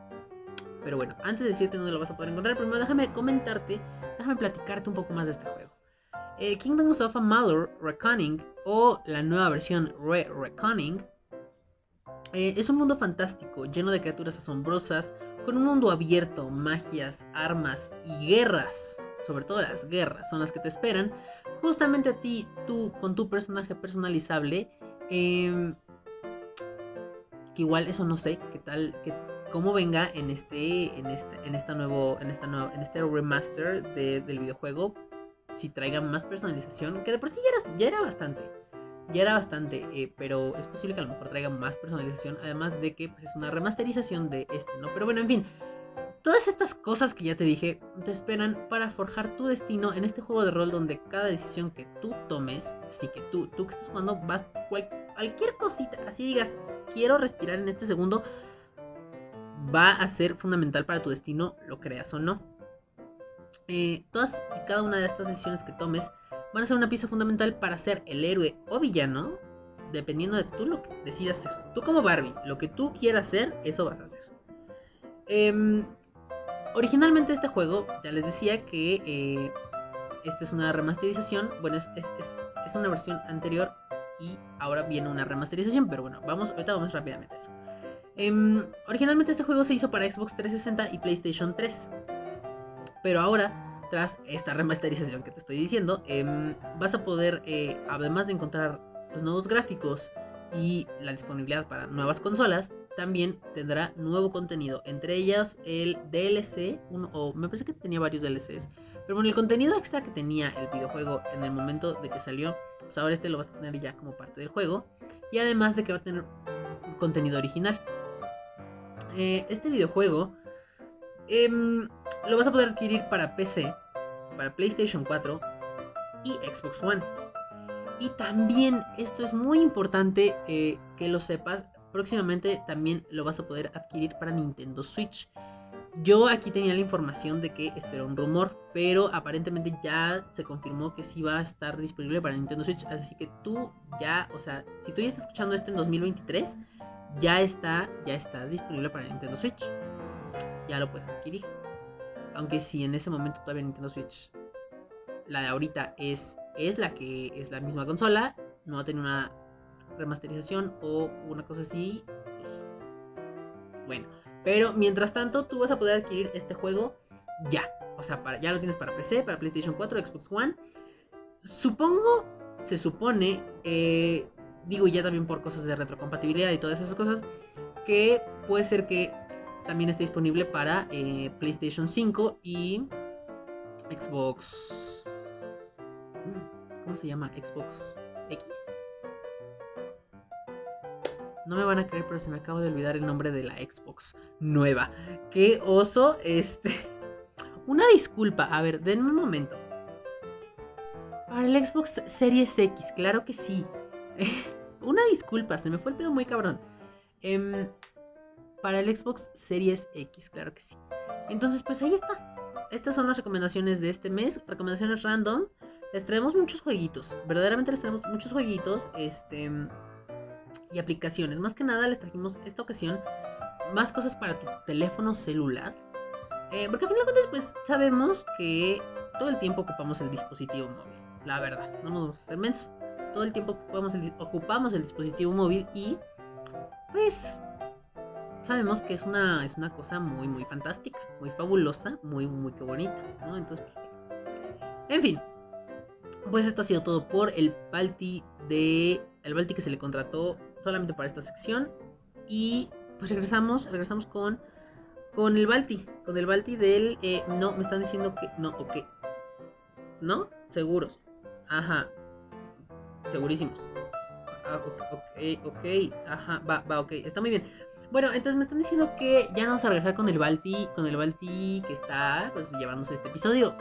Pero bueno, antes de decirte dónde lo vas a poder encontrar, primero déjame comentarte, déjame platicarte un poco más de este juego. Eh, Kingdoms of Amalur Reckoning o la nueva versión Re Reckoning eh, es un mundo fantástico, lleno de criaturas asombrosas, con un mundo abierto, magias, armas y guerras. Sobre todo las guerras son las que te esperan. Justamente a ti, tú, con tu personaje personalizable. Em, que igual eso no sé qué tal, qué, cómo venga en este, en este, en esta nuevo, en esta nueva, en este remaster del videojuego, si traiga más personalización, que de por sí ya era, bastante, ya era bastante, eh, pero es posible que a lo mejor traiga más personalización, además de que pues, es una remasterización de este, ¿no? Pero bueno, en fin. Todas estas cosas que ya te dije te esperan para forjar tu destino en este juego de rol donde cada decisión que tú tomes, sí que tú, tú que estás jugando, vas cualquier cosita, así digas, quiero respirar en este segundo, va a ser fundamental para tu destino, lo creas o no. Eh, todas y cada una de estas decisiones que tomes van a ser una pieza fundamental para ser el héroe o villano, dependiendo de tú lo que decidas ser. Tú como Barbie, lo que tú quieras ser, eso vas a hacer. Em, originalmente este juego, ya les decía que eh, esta es una remasterización, bueno, es, es, es, una versión anterior y ahora viene una remasterización, pero bueno, vamos, ahorita vamos rápidamente a eso. Em, originalmente este juego se hizo para Xbox 360 y PlayStation 3. Pero ahora, tras esta remasterización que te estoy diciendo, em, vas a poder, eh, además de encontrar los nuevos gráficos y la disponibilidad para nuevas consolas, también tendrá nuevo contenido. Entre ellas el DLC, o me parece que tenía varios DLCs. Pero bueno, el contenido extra que tenía el videojuego en el momento de que salió, pues ahora este lo vas a tener ya como parte del juego. Y además de que va a tener contenido original. Eh, este videojuego em, lo vas a poder adquirir para PC, para PlayStation 4 y Xbox One. Y también, esto es muy importante eh, que lo sepas, próximamente también lo vas a poder adquirir para Nintendo Switch. Yo aquí tenía la información de que esto era un rumor, pero aparentemente ya se confirmó que sí va a estar disponible para Nintendo Switch. Así que tú ya, o sea, si tú ya estás escuchando esto en 2023, ya está, ya está disponible para Nintendo Switch. Ya lo puedes adquirir. Aunque si en ese momento todavía Nintendo Switch, la de ahorita es, es la que es la misma consola, no va a tener una remasterización o una cosa así, pues, bueno. Pero mientras tanto, tú vas a poder adquirir este juego ya. O sea, para, ya lo tienes para PC, para PlayStation 4, Xbox One. Supongo, se supone, eh, digo ya también por cosas de retrocompatibilidad y todas esas cosas, que puede ser que también está disponible para eh, PlayStation 5 y Xbox. mm, ¿Cómo se llama? Xbox X. No me van a creer, pero se me acaba de olvidar el nombre de la Xbox nueva. ¡Qué oso! Este. Una disculpa. A ver, denme un momento. Para el Xbox Series X, claro que sí. Una disculpa, se me fue el pedo muy cabrón. Em, para el Xbox Series X, claro que sí. Entonces, pues ahí está. Estas son las recomendaciones de este mes. Recomendaciones random. Les traemos muchos jueguitos. Verdaderamente les traemos muchos jueguitos. Este. Y aplicaciones. Más que nada les trajimos esta ocasión más cosas para tu teléfono celular. Eh, porque a fin de cuentas, pues sabemos que todo el tiempo ocupamos el dispositivo móvil. La verdad, no nos vamos a hacer mensos. Todo el tiempo ocupamos el, dispositivo móvil y pues sabemos que es una, es una cosa muy, muy fantástica, muy fabulosa, muy, muy que bonita, ¿no? Entonces, pues, en fin. Pues esto ha sido todo por el Balti de. El Balti que se le contrató solamente para esta sección. Y pues regresamos, regresamos con. Con el Balti. Con el Balti del. eh, no, me están diciendo que. No, ok. ¿No? Seguros. Ajá. Segurísimos. Ah, ok, ok. Ajá, va, va, ok. Está muy bien. Bueno, entonces me están diciendo que ya vamos a regresar con el Balti, con el Balti que está pues llevándose este episodio.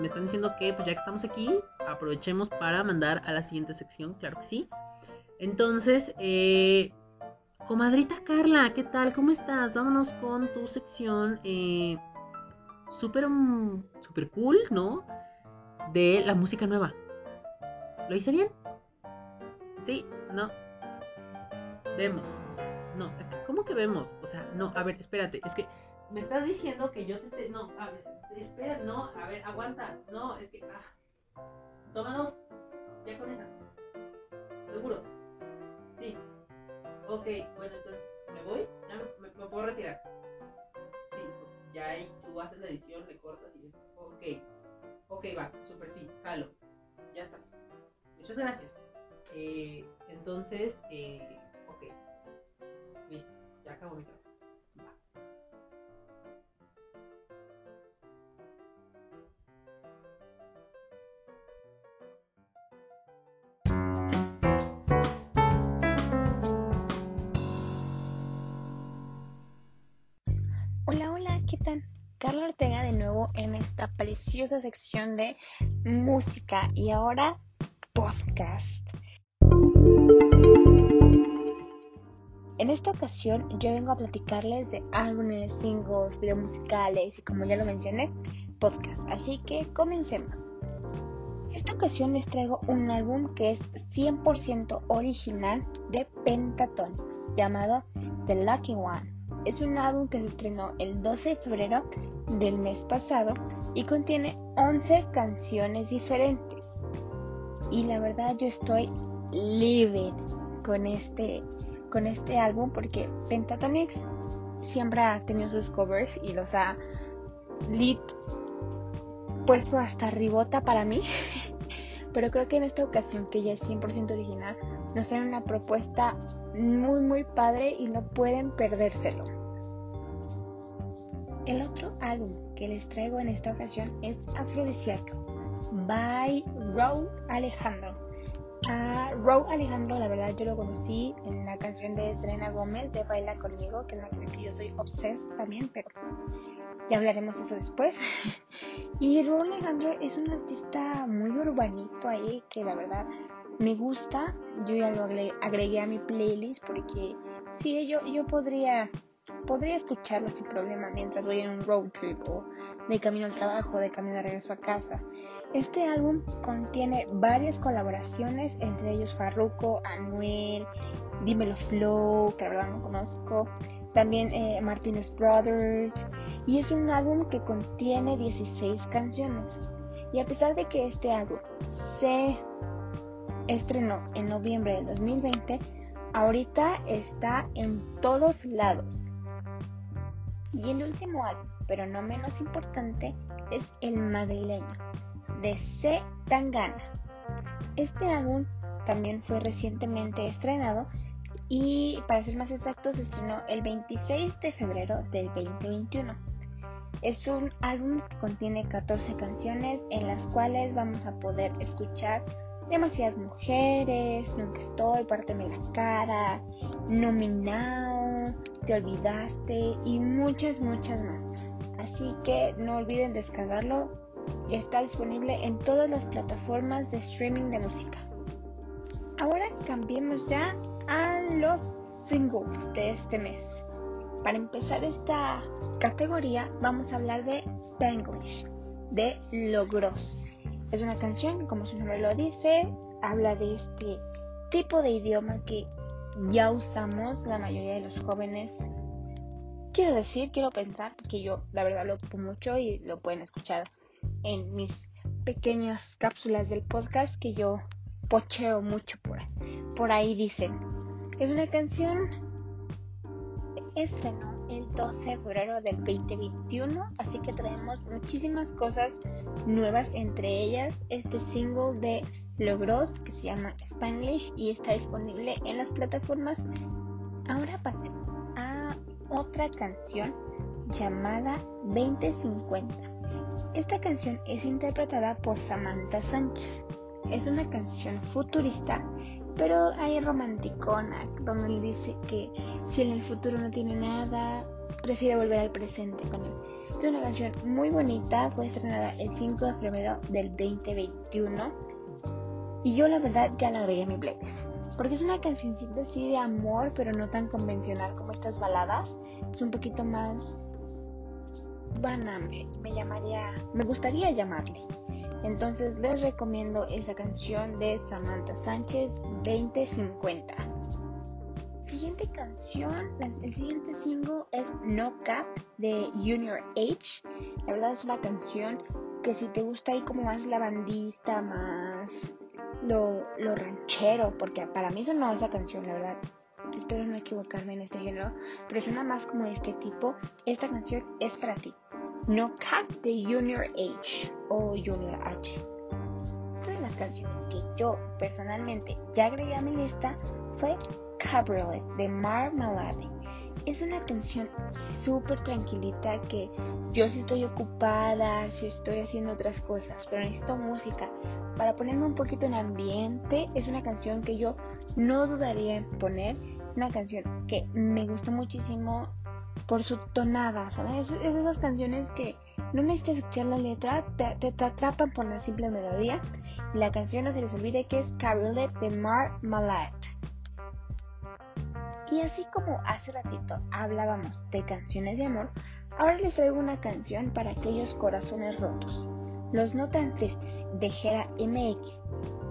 Me están diciendo que pues ya que estamos aquí, aprovechemos para mandar a la siguiente sección, claro que sí. Entonces, eh, comadrita Carla, ¿qué tal? ¿Cómo estás? Vámonos con tu sección eh, súper mm, súper cool, ¿no? De la música nueva. ¿Lo hice bien? Sí, no. Vemos. No, es que, ¿cómo que vemos? O sea, no, a ver, espérate, es que me estás diciendo que yo te esté. No, a ver, espera, no, a ver, aguanta. No, es que. Ah. Toma dos. Ya con esa. ¿Seguro? Sí. Ok, bueno, entonces, ¿me voy? ¿Ya me, me- me puedo retirar? Sí, ya ahí tú haces la edición, le cortas y. Ok. Ok, va, super sí, jalo. Ya estás. Muchas gracias. Eh, entonces, eh, ok. Listo, ya acabo mi trabajo. Va.
Hola, hola, ¿qué tal? Carla Ortega de nuevo en esta preciosa sección de música y ahora podcast. En esta ocasión yo vengo a platicarles de álbumes, singles, videos musicales y como ya lo mencioné, podcast. Así que comencemos. Esta ocasión les traigo un álbum que es 100% original de Pentatonix llamado The Lucky One. Es un álbum que se estrenó el 12 de febrero del mes pasado y contiene 11 canciones diferentes. Y la verdad yo estoy livid con este, con este álbum porque Pentatonix siempre ha tenido sus covers y los ha lit puesto hasta ribota para mí. Pero creo que en esta ocasión, que ya es 100% original, nos traen una propuesta muy muy padre y no pueden perdérselo. El otro álbum que les traigo en esta ocasión es Afrodisíaco by Raúl Alejandro. A Alejandro, la verdad, yo lo conocí en la canción de Selena Gómez de Baila conmigo, que es una que yo soy obsessed también, pero ya hablaremos eso después. Y Raúl Alejandro es un artista muy urbanito ahí que la verdad me gusta. Yo ya lo agregué a mi playlist porque sí, yo, yo podría, podría escucharlo sin problema mientras voy en un road trip o de camino al trabajo, de camino de regreso a casa. Este álbum contiene varias colaboraciones, entre ellos Farruko, Anuel, Dímelo Flow, que la verdad no conozco, también eh, Martinez Brothers, y es un álbum que contiene 16 canciones. Y a pesar de que este álbum se estrenó en noviembre del 2020, ahorita está en todos lados. Y el último álbum, pero no menos importante, es El Madrileño, de C. Tangana. Este álbum también fue recientemente estrenado y para ser más exactos se estrenó el 26 de febrero del 2021. Es un álbum que contiene 14 canciones en las cuales vamos a poder escuchar demasiadas mujeres, nunca estoy, párteme la cara, nominado, te olvidaste y muchas, muchas más. Así que no olviden descargarlo y está disponible en todas las plataformas de streaming de música. Ahora cambiemos ya a los singles de este mes. Para empezar esta categoría vamos a hablar de Spanglish, de Logros. Es una canción, como su nombre lo dice, habla de este tipo de idioma que ya usamos la mayoría de los jóvenes. Quiero decir, quiero pensar, porque yo la verdad lo ocupo mucho y lo pueden escuchar en mis pequeñas cápsulas del podcast que yo pocheo mucho por, por ahí dicen. Es una canción estrenó el 12 de febrero del 2021, así que traemos muchísimas cosas nuevas, entre ellas este single de Logros que se llama Spanglish y está disponible en las plataformas. Ahora pasemos a otra canción llamada 2050. Esta canción es interpretada por Samantha Sánchez. Es una canción futurista pero hay romanticona, donde él dice que si en el futuro no tiene nada, prefiere volver al presente con él. Es una canción muy bonita, fue estrenada el 5 de febrero del 2021 y yo la verdad ya la agregué a mi playlist. Porque es una cancioncita así de amor, pero no tan convencional como estas baladas. Es un poquito más... Vana, me llamaría... Me gustaría llamarle. Entonces les recomiendo esa canción de Samantha Sánchez 2050. Siguiente canción, el siguiente single es No Cap de Junior H. La verdad es una canción que si te gusta ahí como más la bandita, más lo, lo ranchero, porque para mí sonó esa canción, la verdad. Espero no equivocarme en este género, pero suena más como de este tipo. Esta canción es para ti. No Cap de Junior H o Junior H. Una de las canciones que yo personalmente ya agregué a mi lista fue Cabriolet de Marmalade. Es una canción súper tranquilita que yo si estoy ocupada, si estoy haciendo otras cosas, pero necesito música para ponerme un poquito en ambiente. Es una canción que yo no dudaría en poner. Una canción que me gustó muchísimo por su tonada, ¿sabes? Es, esas canciones que no necesitas escuchar la letra, te, te, atrapan por la simple melodía. Y la canción no se les olvide que es Cabriolet de Mar Malat. Y así como hace ratito hablábamos de canciones de amor, ahora les traigo una canción para aquellos corazones rotos. Los no tan tristes de Gera MX,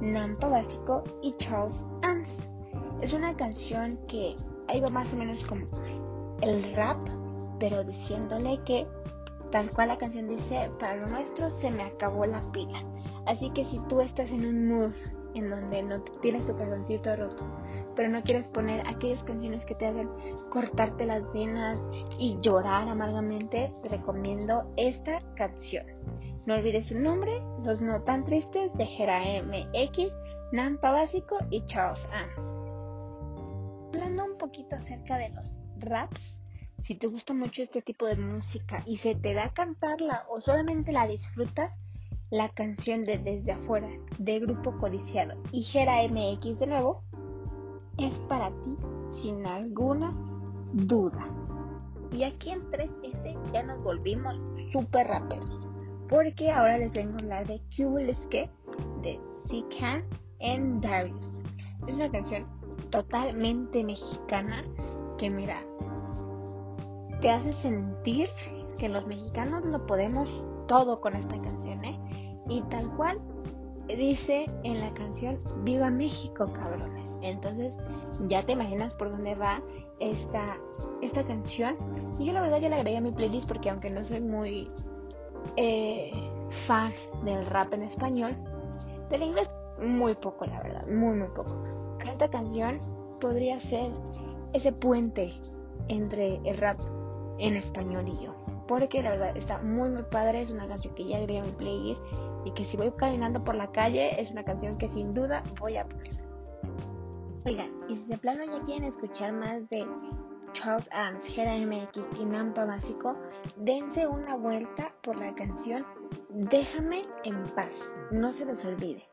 Nampa Básico y Charles Ans. Es una canción que ahí va más o menos como el rap, pero diciéndole que tal cual la canción dice, para lo nuestro se me acabó la pila. Así que si tú estás en un mood en donde no tienes tu corazoncito roto, pero no quieres poner aquellas canciones que te hagan cortarte las venas y llorar amargamente, te recomiendo esta canción. No olvides su nombre, Los No Tan Tristes de Jera MX, Nampa Básico y Charles Ans. Hablando un poquito acerca de los raps, si te gusta mucho este tipo de música y se te da cantarla o solamente la disfrutas, la canción de Desde afuera de Grupo Codiciado y Gera MX de nuevo es para ti sin alguna duda. Y aquí en 3S ya nos volvimos super raperos. Porque ahora les vengo a hablar de que de C-Can and Darius. Es una canción totalmente mexicana que mira, te hace sentir que los mexicanos lo podemos todo con esta canción, ¿eh? Y tal cual dice en la canción Viva México, cabrones. Entonces ya te imaginas por dónde va esta, esta canción. Y yo la verdad ya la agregué a mi playlist porque aunque no soy muy eh, fan del rap en español, del inglés muy poco, la verdad, muy muy poco. Esta canción podría ser ese puente entre el rap en español y yo. Porque la verdad está muy muy padre, es una canción que ya agregué a mi playlist y que si voy caminando por la calle es una canción que sin duda voy a poner. Oigan, y si de plano ya quieren escuchar más de Charles Adams, Gera MX y Nampa Básico, dense una vuelta por la canción Déjame en paz, no se les olvide.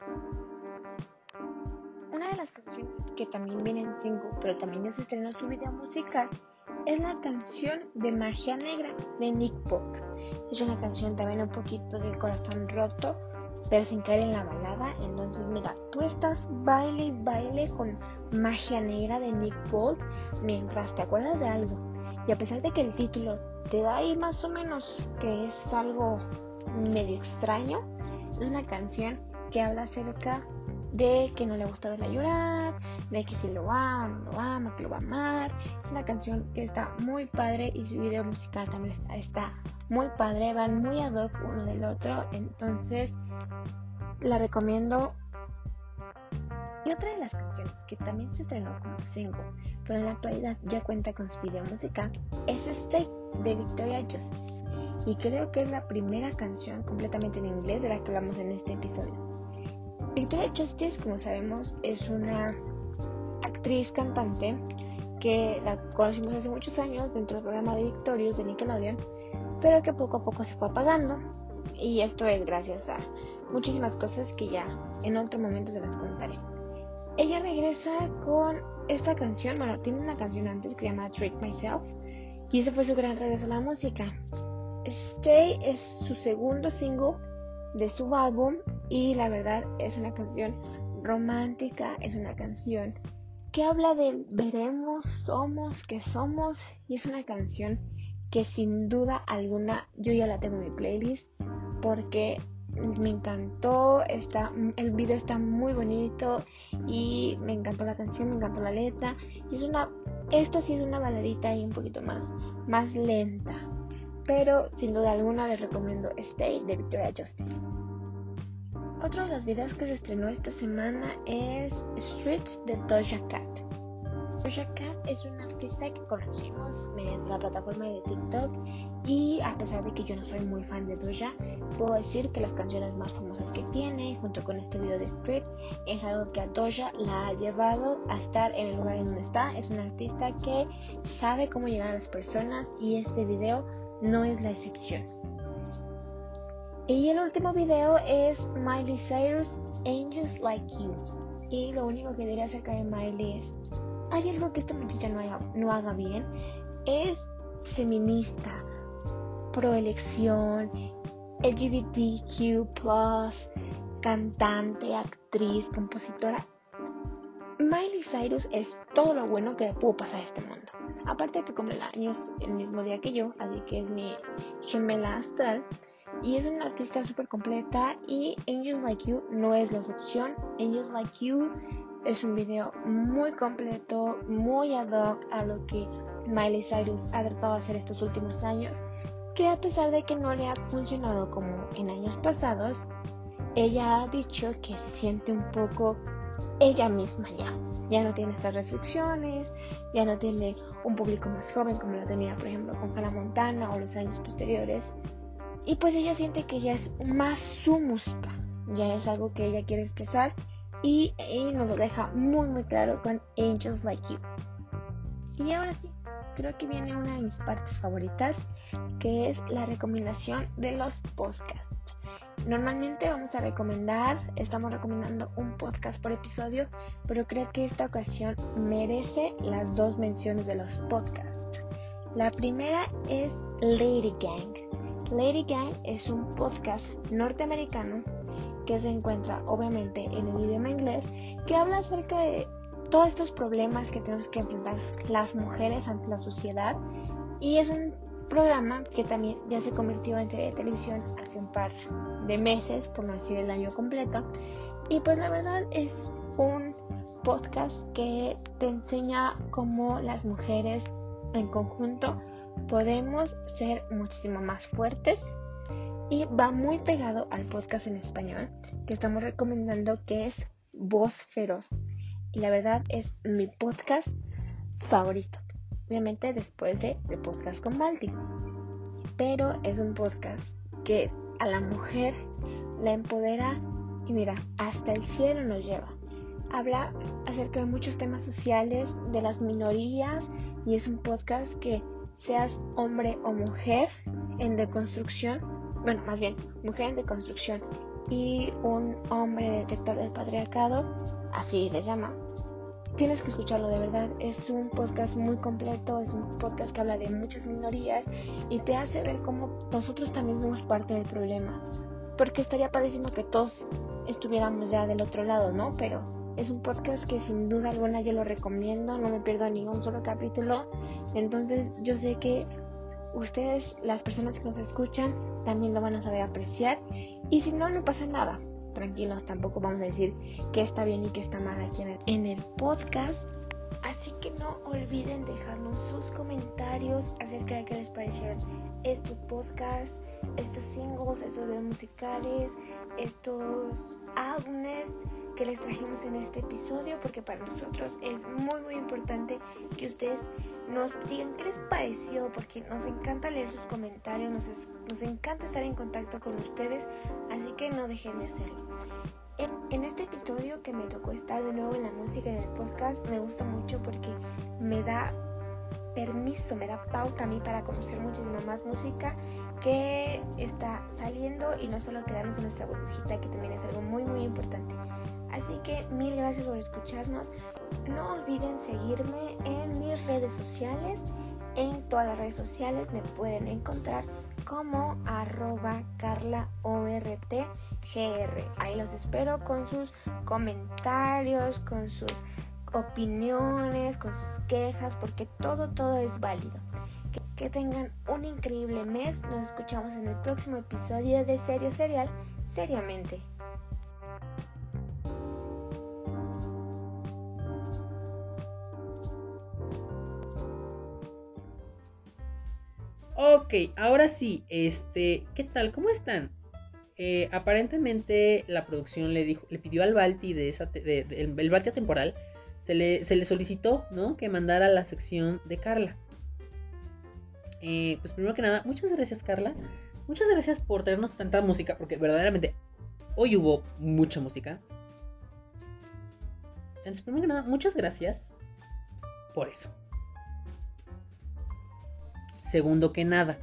Que también viene en single, pero también ya se estrenó su video musical, es la canción de Magia Negra de Nick Pope. Es una canción también un poquito del corazón roto, pero sin caer en la balada. Entonces, mira, tú estás baile y baile con Magia Negra de Nick Bolt mientras te acuerdas de algo. Y a pesar de que el título te da ahí más o menos que es algo medio extraño, es una canción que habla acerca de que no le gusta verla llorar, de que si lo ama, no lo ama, que lo va a amar. Es una canción que está muy padre y su video musical también está muy padre, van muy ad hoc uno del otro, entonces la recomiendo. Y otra de las canciones que también se estrenó como single, pero en la actualidad ya cuenta con su video musical, es Stay de Victoria Justice. Y creo que es la primera canción completamente en inglés de la que hablamos en este episodio. Victoria Justice, como sabemos, es una actriz cantante que la conocimos hace muchos años dentro del programa de Victorious de Nickelodeon, pero que poco a poco se fue apagando. Y esto es gracias a muchísimas cosas que ya en otro momento se las contaré. Ella regresa con esta canción, bueno, tiene una canción antes que se llama Treat Myself, y ese fue su gran regreso a la música. Stay es su segundo single de su álbum y la verdad es una canción romántica, es una canción que habla de veremos, somos, que somos y es una canción que sin duda alguna yo ya la tengo en mi playlist porque me encantó, está, el video está muy bonito y me encantó la canción, me encantó la letra. Y es una, esta sí es una baladita y un poquito más, más lenta. Pero sin duda alguna les recomiendo Stay de Victoria Justice. Otro de los videos que se estrenó esta semana es Streets de Doja Cat. Doja Cat es una artista que conocimos en la plataforma de TikTok y a pesar de que yo no soy muy fan de Doja, puedo decir que las canciones más famosas que tiene, junto con este video de Street, es algo que a Doja la ha llevado a estar en el lugar en donde está. Es una artista que sabe cómo llegar a las personas y este video no es la excepción. Y el último video es Miley Cyrus Angels Like You. Y lo único que diré acerca de Miley es hay algo que esta muchacha no haga, no haga bien, es feminista, pro elección, LGBTQ, cantante, actriz, compositora. Miley Cyrus es todo lo bueno que le pudo pasar a este mundo. Aparte de que cumple años el mismo día que yo, así que es mi gemela astral. Y es una artista súper completa y Angels Like You no es la excepción. Angels Like You es un video muy completo, muy ad hoc a lo que Miley Cyrus ha tratado de hacer estos últimos años, que a pesar de que no le ha funcionado como en años pasados, ella ha dicho que se siente un poco ella misma ya. Ya no tiene estas restricciones, ya no tiene un público más joven como lo tenía, por ejemplo, con Hannah Montana o los años posteriores. Y pues ella siente que ya es más su música, ya es algo que ella quiere expresar y, nos lo deja muy muy claro con Angels Like You. Y ahora sí, creo que viene una de mis partes favoritas, que es la recomendación de los podcasts. Normalmente vamos a recomendar, estamos recomendando un podcast por episodio, pero creo que esta ocasión merece las dos menciones de los podcasts. La primera es Lady Gang. Lady Gang es un podcast norteamericano que se encuentra obviamente en el idioma inglés, que habla acerca de todos estos problemas que tenemos que enfrentar las mujeres ante la sociedad y es un programa que también ya se convirtió en serie de televisión hace un par de meses, por no decir el año completo. Y pues la verdad es un podcast que te enseña cómo las mujeres en conjunto podemos ser muchísimo más fuertes y va muy pegado al podcast en español que estamos recomendando que es Voz Feroz. Y la verdad es mi podcast favorito. Obviamente después de, de podcast con Balti. Pero es un podcast que a la mujer la empodera y mira, hasta el cielo nos lleva. habla acerca de muchos temas sociales, de las minorías y es un podcast que seas hombre o mujer en deconstrucción, bueno, más bien, mujer en deconstrucción y un hombre detector del patriarcado, así le llama. Tienes que escucharlo de verdad, es un podcast muy completo, es un podcast que habla de muchas minorías y te hace ver cómo nosotros también somos parte del problema. Porque estaría pareciendo que todos estuviéramos ya del otro lado, ¿no? Pero es un podcast que sin duda alguna yo lo recomiendo, no me pierdo ningún solo capítulo. Entonces yo sé que ustedes, las personas que nos escuchan, también lo van a saber apreciar. Y si no, no pasa nada. Tranquilos, tampoco vamos a decir que está bien y que está mal aquí en el, podcast. Así que no olviden dejarnos sus comentarios acerca de qué les parecieron este podcast, estos singles, estos videos musicales, estos álbumes que les trajimos en este episodio porque para nosotros es muy muy importante que ustedes nos digan qué les pareció porque nos encanta leer sus comentarios, nos, nos encanta estar en contacto con ustedes, así que no dejen de hacerlo. En, en, este episodio que me tocó estar de nuevo en la música y en el podcast me gusta mucho porque me da permiso, me da pauta a mí para conocer muchísima más música que está saliendo y no solo quedarnos en nuestra burbujita que también es algo muy muy importante. Así que mil gracias por escucharnos. No olviden seguirme en mis redes sociales. En todas las redes sociales me pueden encontrar como arroba carlaortgr. Ahí los espero con sus comentarios, con sus opiniones, con sus quejas, porque todo, todo es válido. Que, que tengan un increíble mes. Nos escuchamos en el próximo episodio de Serio Serial, seriamente.
Ok, ahora sí, este, ¿qué tal? ¿Cómo están? Eh, aparentemente la producción le dijo, le pidió al Balti de esa, de, de, el Balti temporal, se le, se le, solicitó, ¿no? Que mandara la sección de Carla. Eh, pues primero que nada, muchas gracias Carla, muchas gracias por traernos tanta música, porque verdaderamente hoy hubo mucha música. Entonces, primero que nada, muchas gracias por eso. Segundo que nada,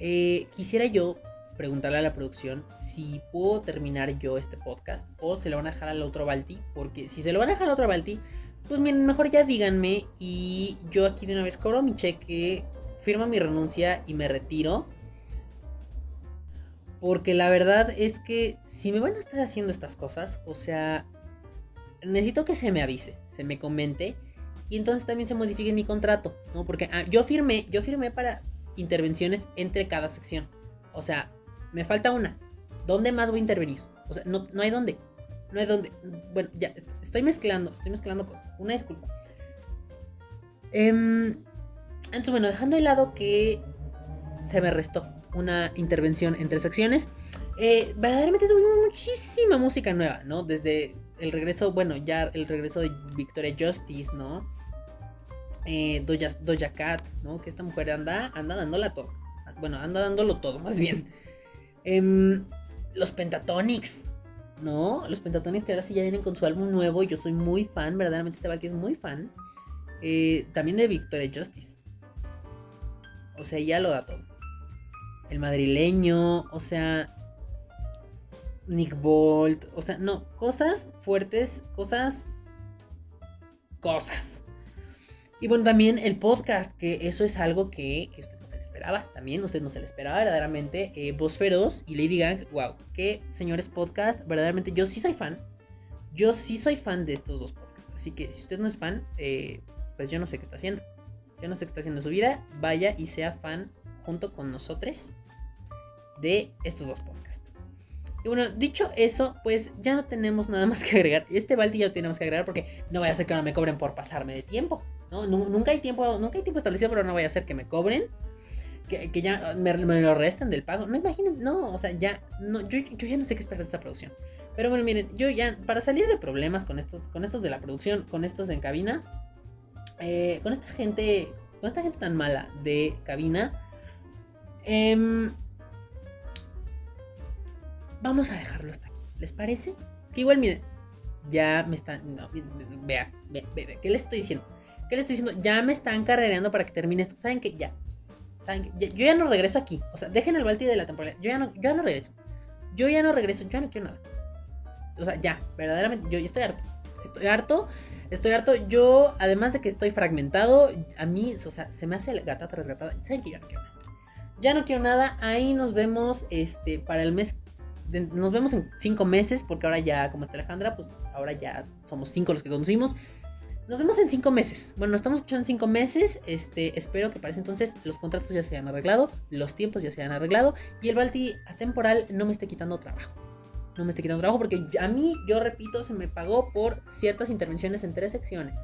eh, quisiera yo preguntarle a la producción si puedo terminar yo este podcast o se lo van a dejar al otro Balti, porque si se lo van a dejar al otro Balti, pues miren, mejor ya díganme y yo aquí de una vez cobro mi cheque, firmo mi renuncia y me retiro. Porque la verdad es que si me van a estar haciendo estas cosas, o sea, necesito que se me avise, se me comente y entonces también se modifique mi contrato, ¿no? Porque ah, yo firmé, yo firmé para intervenciones entre cada sección. O sea, me falta una. ¿Dónde más voy a intervenir? O sea, no, no hay dónde. No hay dónde. Bueno, ya, estoy mezclando, estoy mezclando cosas. Una disculpa. Eh, entonces, bueno, dejando de lado que se me restó una intervención entre secciones, eh, verdaderamente tuvimos muchísima música nueva, ¿no? Desde el regreso, bueno, ya el regreso de Victoria Justice, ¿no? Eh, Doja, Doja Cat, ¿no? Que esta mujer anda, anda dándola todo. Bueno, anda dándolo todo, más bien. Eh, los Pentatonics, ¿no? Los Pentatonics que ahora sí ya vienen con su álbum nuevo. Yo soy muy fan, verdaderamente este Valky es muy fan. Eh, también de Victoria Justice. O sea, ya lo da todo. El madrileño, o sea, Nick Bolt, o sea, no, cosas fuertes, cosas, cosas. Y bueno, también el podcast, que eso es algo que, que usted no se le esperaba, también usted no se le esperaba verdaderamente. Eh, Voz Feroz y Lady Gang, wow, qué señores podcast, verdaderamente yo sí soy fan, yo sí soy fan de estos dos podcasts. Así que si usted no es fan, eh, pues yo no sé qué está haciendo. Yo no sé qué está haciendo en su vida, vaya y sea fan junto con nosotros de estos dos podcasts. Y bueno, dicho eso, pues ya no tenemos nada más que agregar. Este Balti ya no tenemos que agregar porque no vaya a ser que no me cobren por pasarme de tiempo. ¿No? Nunca hay tiempo, nunca hay tiempo establecido, pero no vaya a ser que me cobren. Que, que ya me, me, lo resten del pago. No imaginen, no, o sea, ya, no, yo, yo ya no sé qué esperar de esta producción. Pero bueno, miren, yo ya, para salir de problemas con estos, con estos de la producción, con estos en cabina, eh, con esta gente, con esta gente tan mala de cabina, eh, vamos a dejarlo hasta aquí. ¿Les parece? Que igual, miren, ya me están. No, vea, vea, vea, ¿qué les estoy diciendo? ¿Qué les estoy diciendo? Ya me están carrereando para que termine esto. ¿Saben qué? Ya. ¿Saben qué? Yo ya no regreso aquí. O sea, dejen el Balti de la temporada. Yo ya no, yo ya no regreso. Yo ya no regreso. Yo ya no quiero nada. O sea, ya, verdaderamente, yo ya estoy harto. Estoy harto. Estoy harto. Yo, además de que estoy fragmentado, a mí, o sea, se me hace gata tras gata. ¿Saben que yo ya no quiero nada? Ya no quiero nada. Ahí nos vemos este, para el mes. nos vemos en cinco meses, porque ahora ya, como está Alejandra, pues ahora ya somos cinco los que conducimos. Nos vemos en cinco meses. Bueno, nos estamos escuchando en cinco meses. Este, espero que para ese entonces los contratos ya se hayan arreglado, los tiempos ya se hayan arreglado y el Balti atemporal no me esté quitando trabajo. No me esté quitando trabajo porque a mí, yo repito, se me pagó por ciertas intervenciones en tres secciones.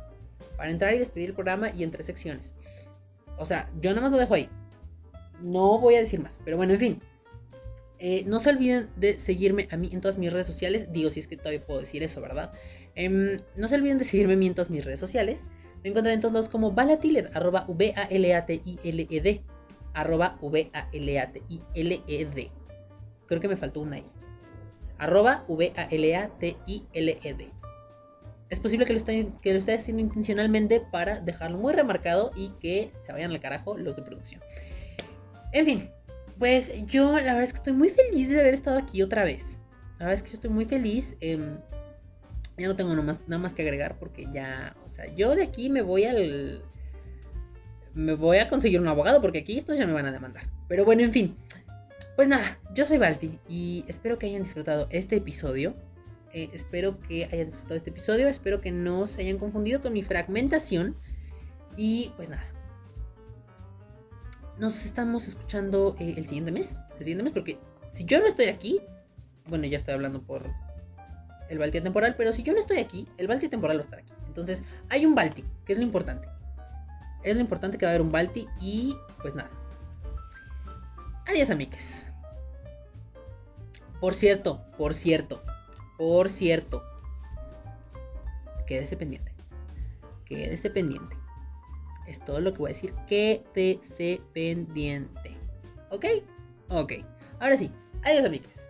Para entrar y despedir el programa y en tres secciones. O sea, yo nada más lo dejo ahí. No voy a decir más. Pero bueno, en fin. Eh, no se olviden de seguirme a mí en todas mis redes sociales. Digo, si es que todavía puedo decir eso, ¿verdad? Em, no se olviden de seguirme a mí en todas mis redes sociales. Me encuentran en todos lados como Valatiled, arroba V-A-L-A-T-I-L-E-D. Arroba V-A-L-A-T-I-L-E-D. Creo que me faltó una I. Arroba V-A-L-A-T-I-L-E-D. Es posible que lo, estén, que lo esté haciendo intencionalmente para dejarlo muy remarcado y que se vayan al carajo los de producción. En fin, pues yo la verdad es que estoy muy feliz de haber estado aquí otra vez. La verdad es que yo estoy muy feliz. em, ya no tengo nada más, nada más que agregar porque ya, o sea, yo de aquí me voy al... Me voy a conseguir un abogado porque aquí estos ya me van a demandar. Pero bueno, en fin. Pues nada, yo soy Balti y espero que hayan disfrutado este episodio. Eh, espero que hayan disfrutado este episodio. Espero que no se hayan confundido con mi fragmentación. Y pues nada. Nos estamos escuchando eh, el siguiente mes. El siguiente mes porque si yo no estoy aquí, bueno, ya estoy hablando por el Balti temporal, pero si yo no estoy aquí, el Balti temporal va a estar aquí. Entonces, hay un Balti, que es lo importante. Es lo importante que va a haber un Balti y pues nada. Adiós, amigues. Por cierto, por cierto, por cierto. Quédese pendiente. Quédese pendiente. Es todo lo que voy a decir. Quédese pendiente. ¿Ok? Ok. Ahora sí. Adiós, amigues.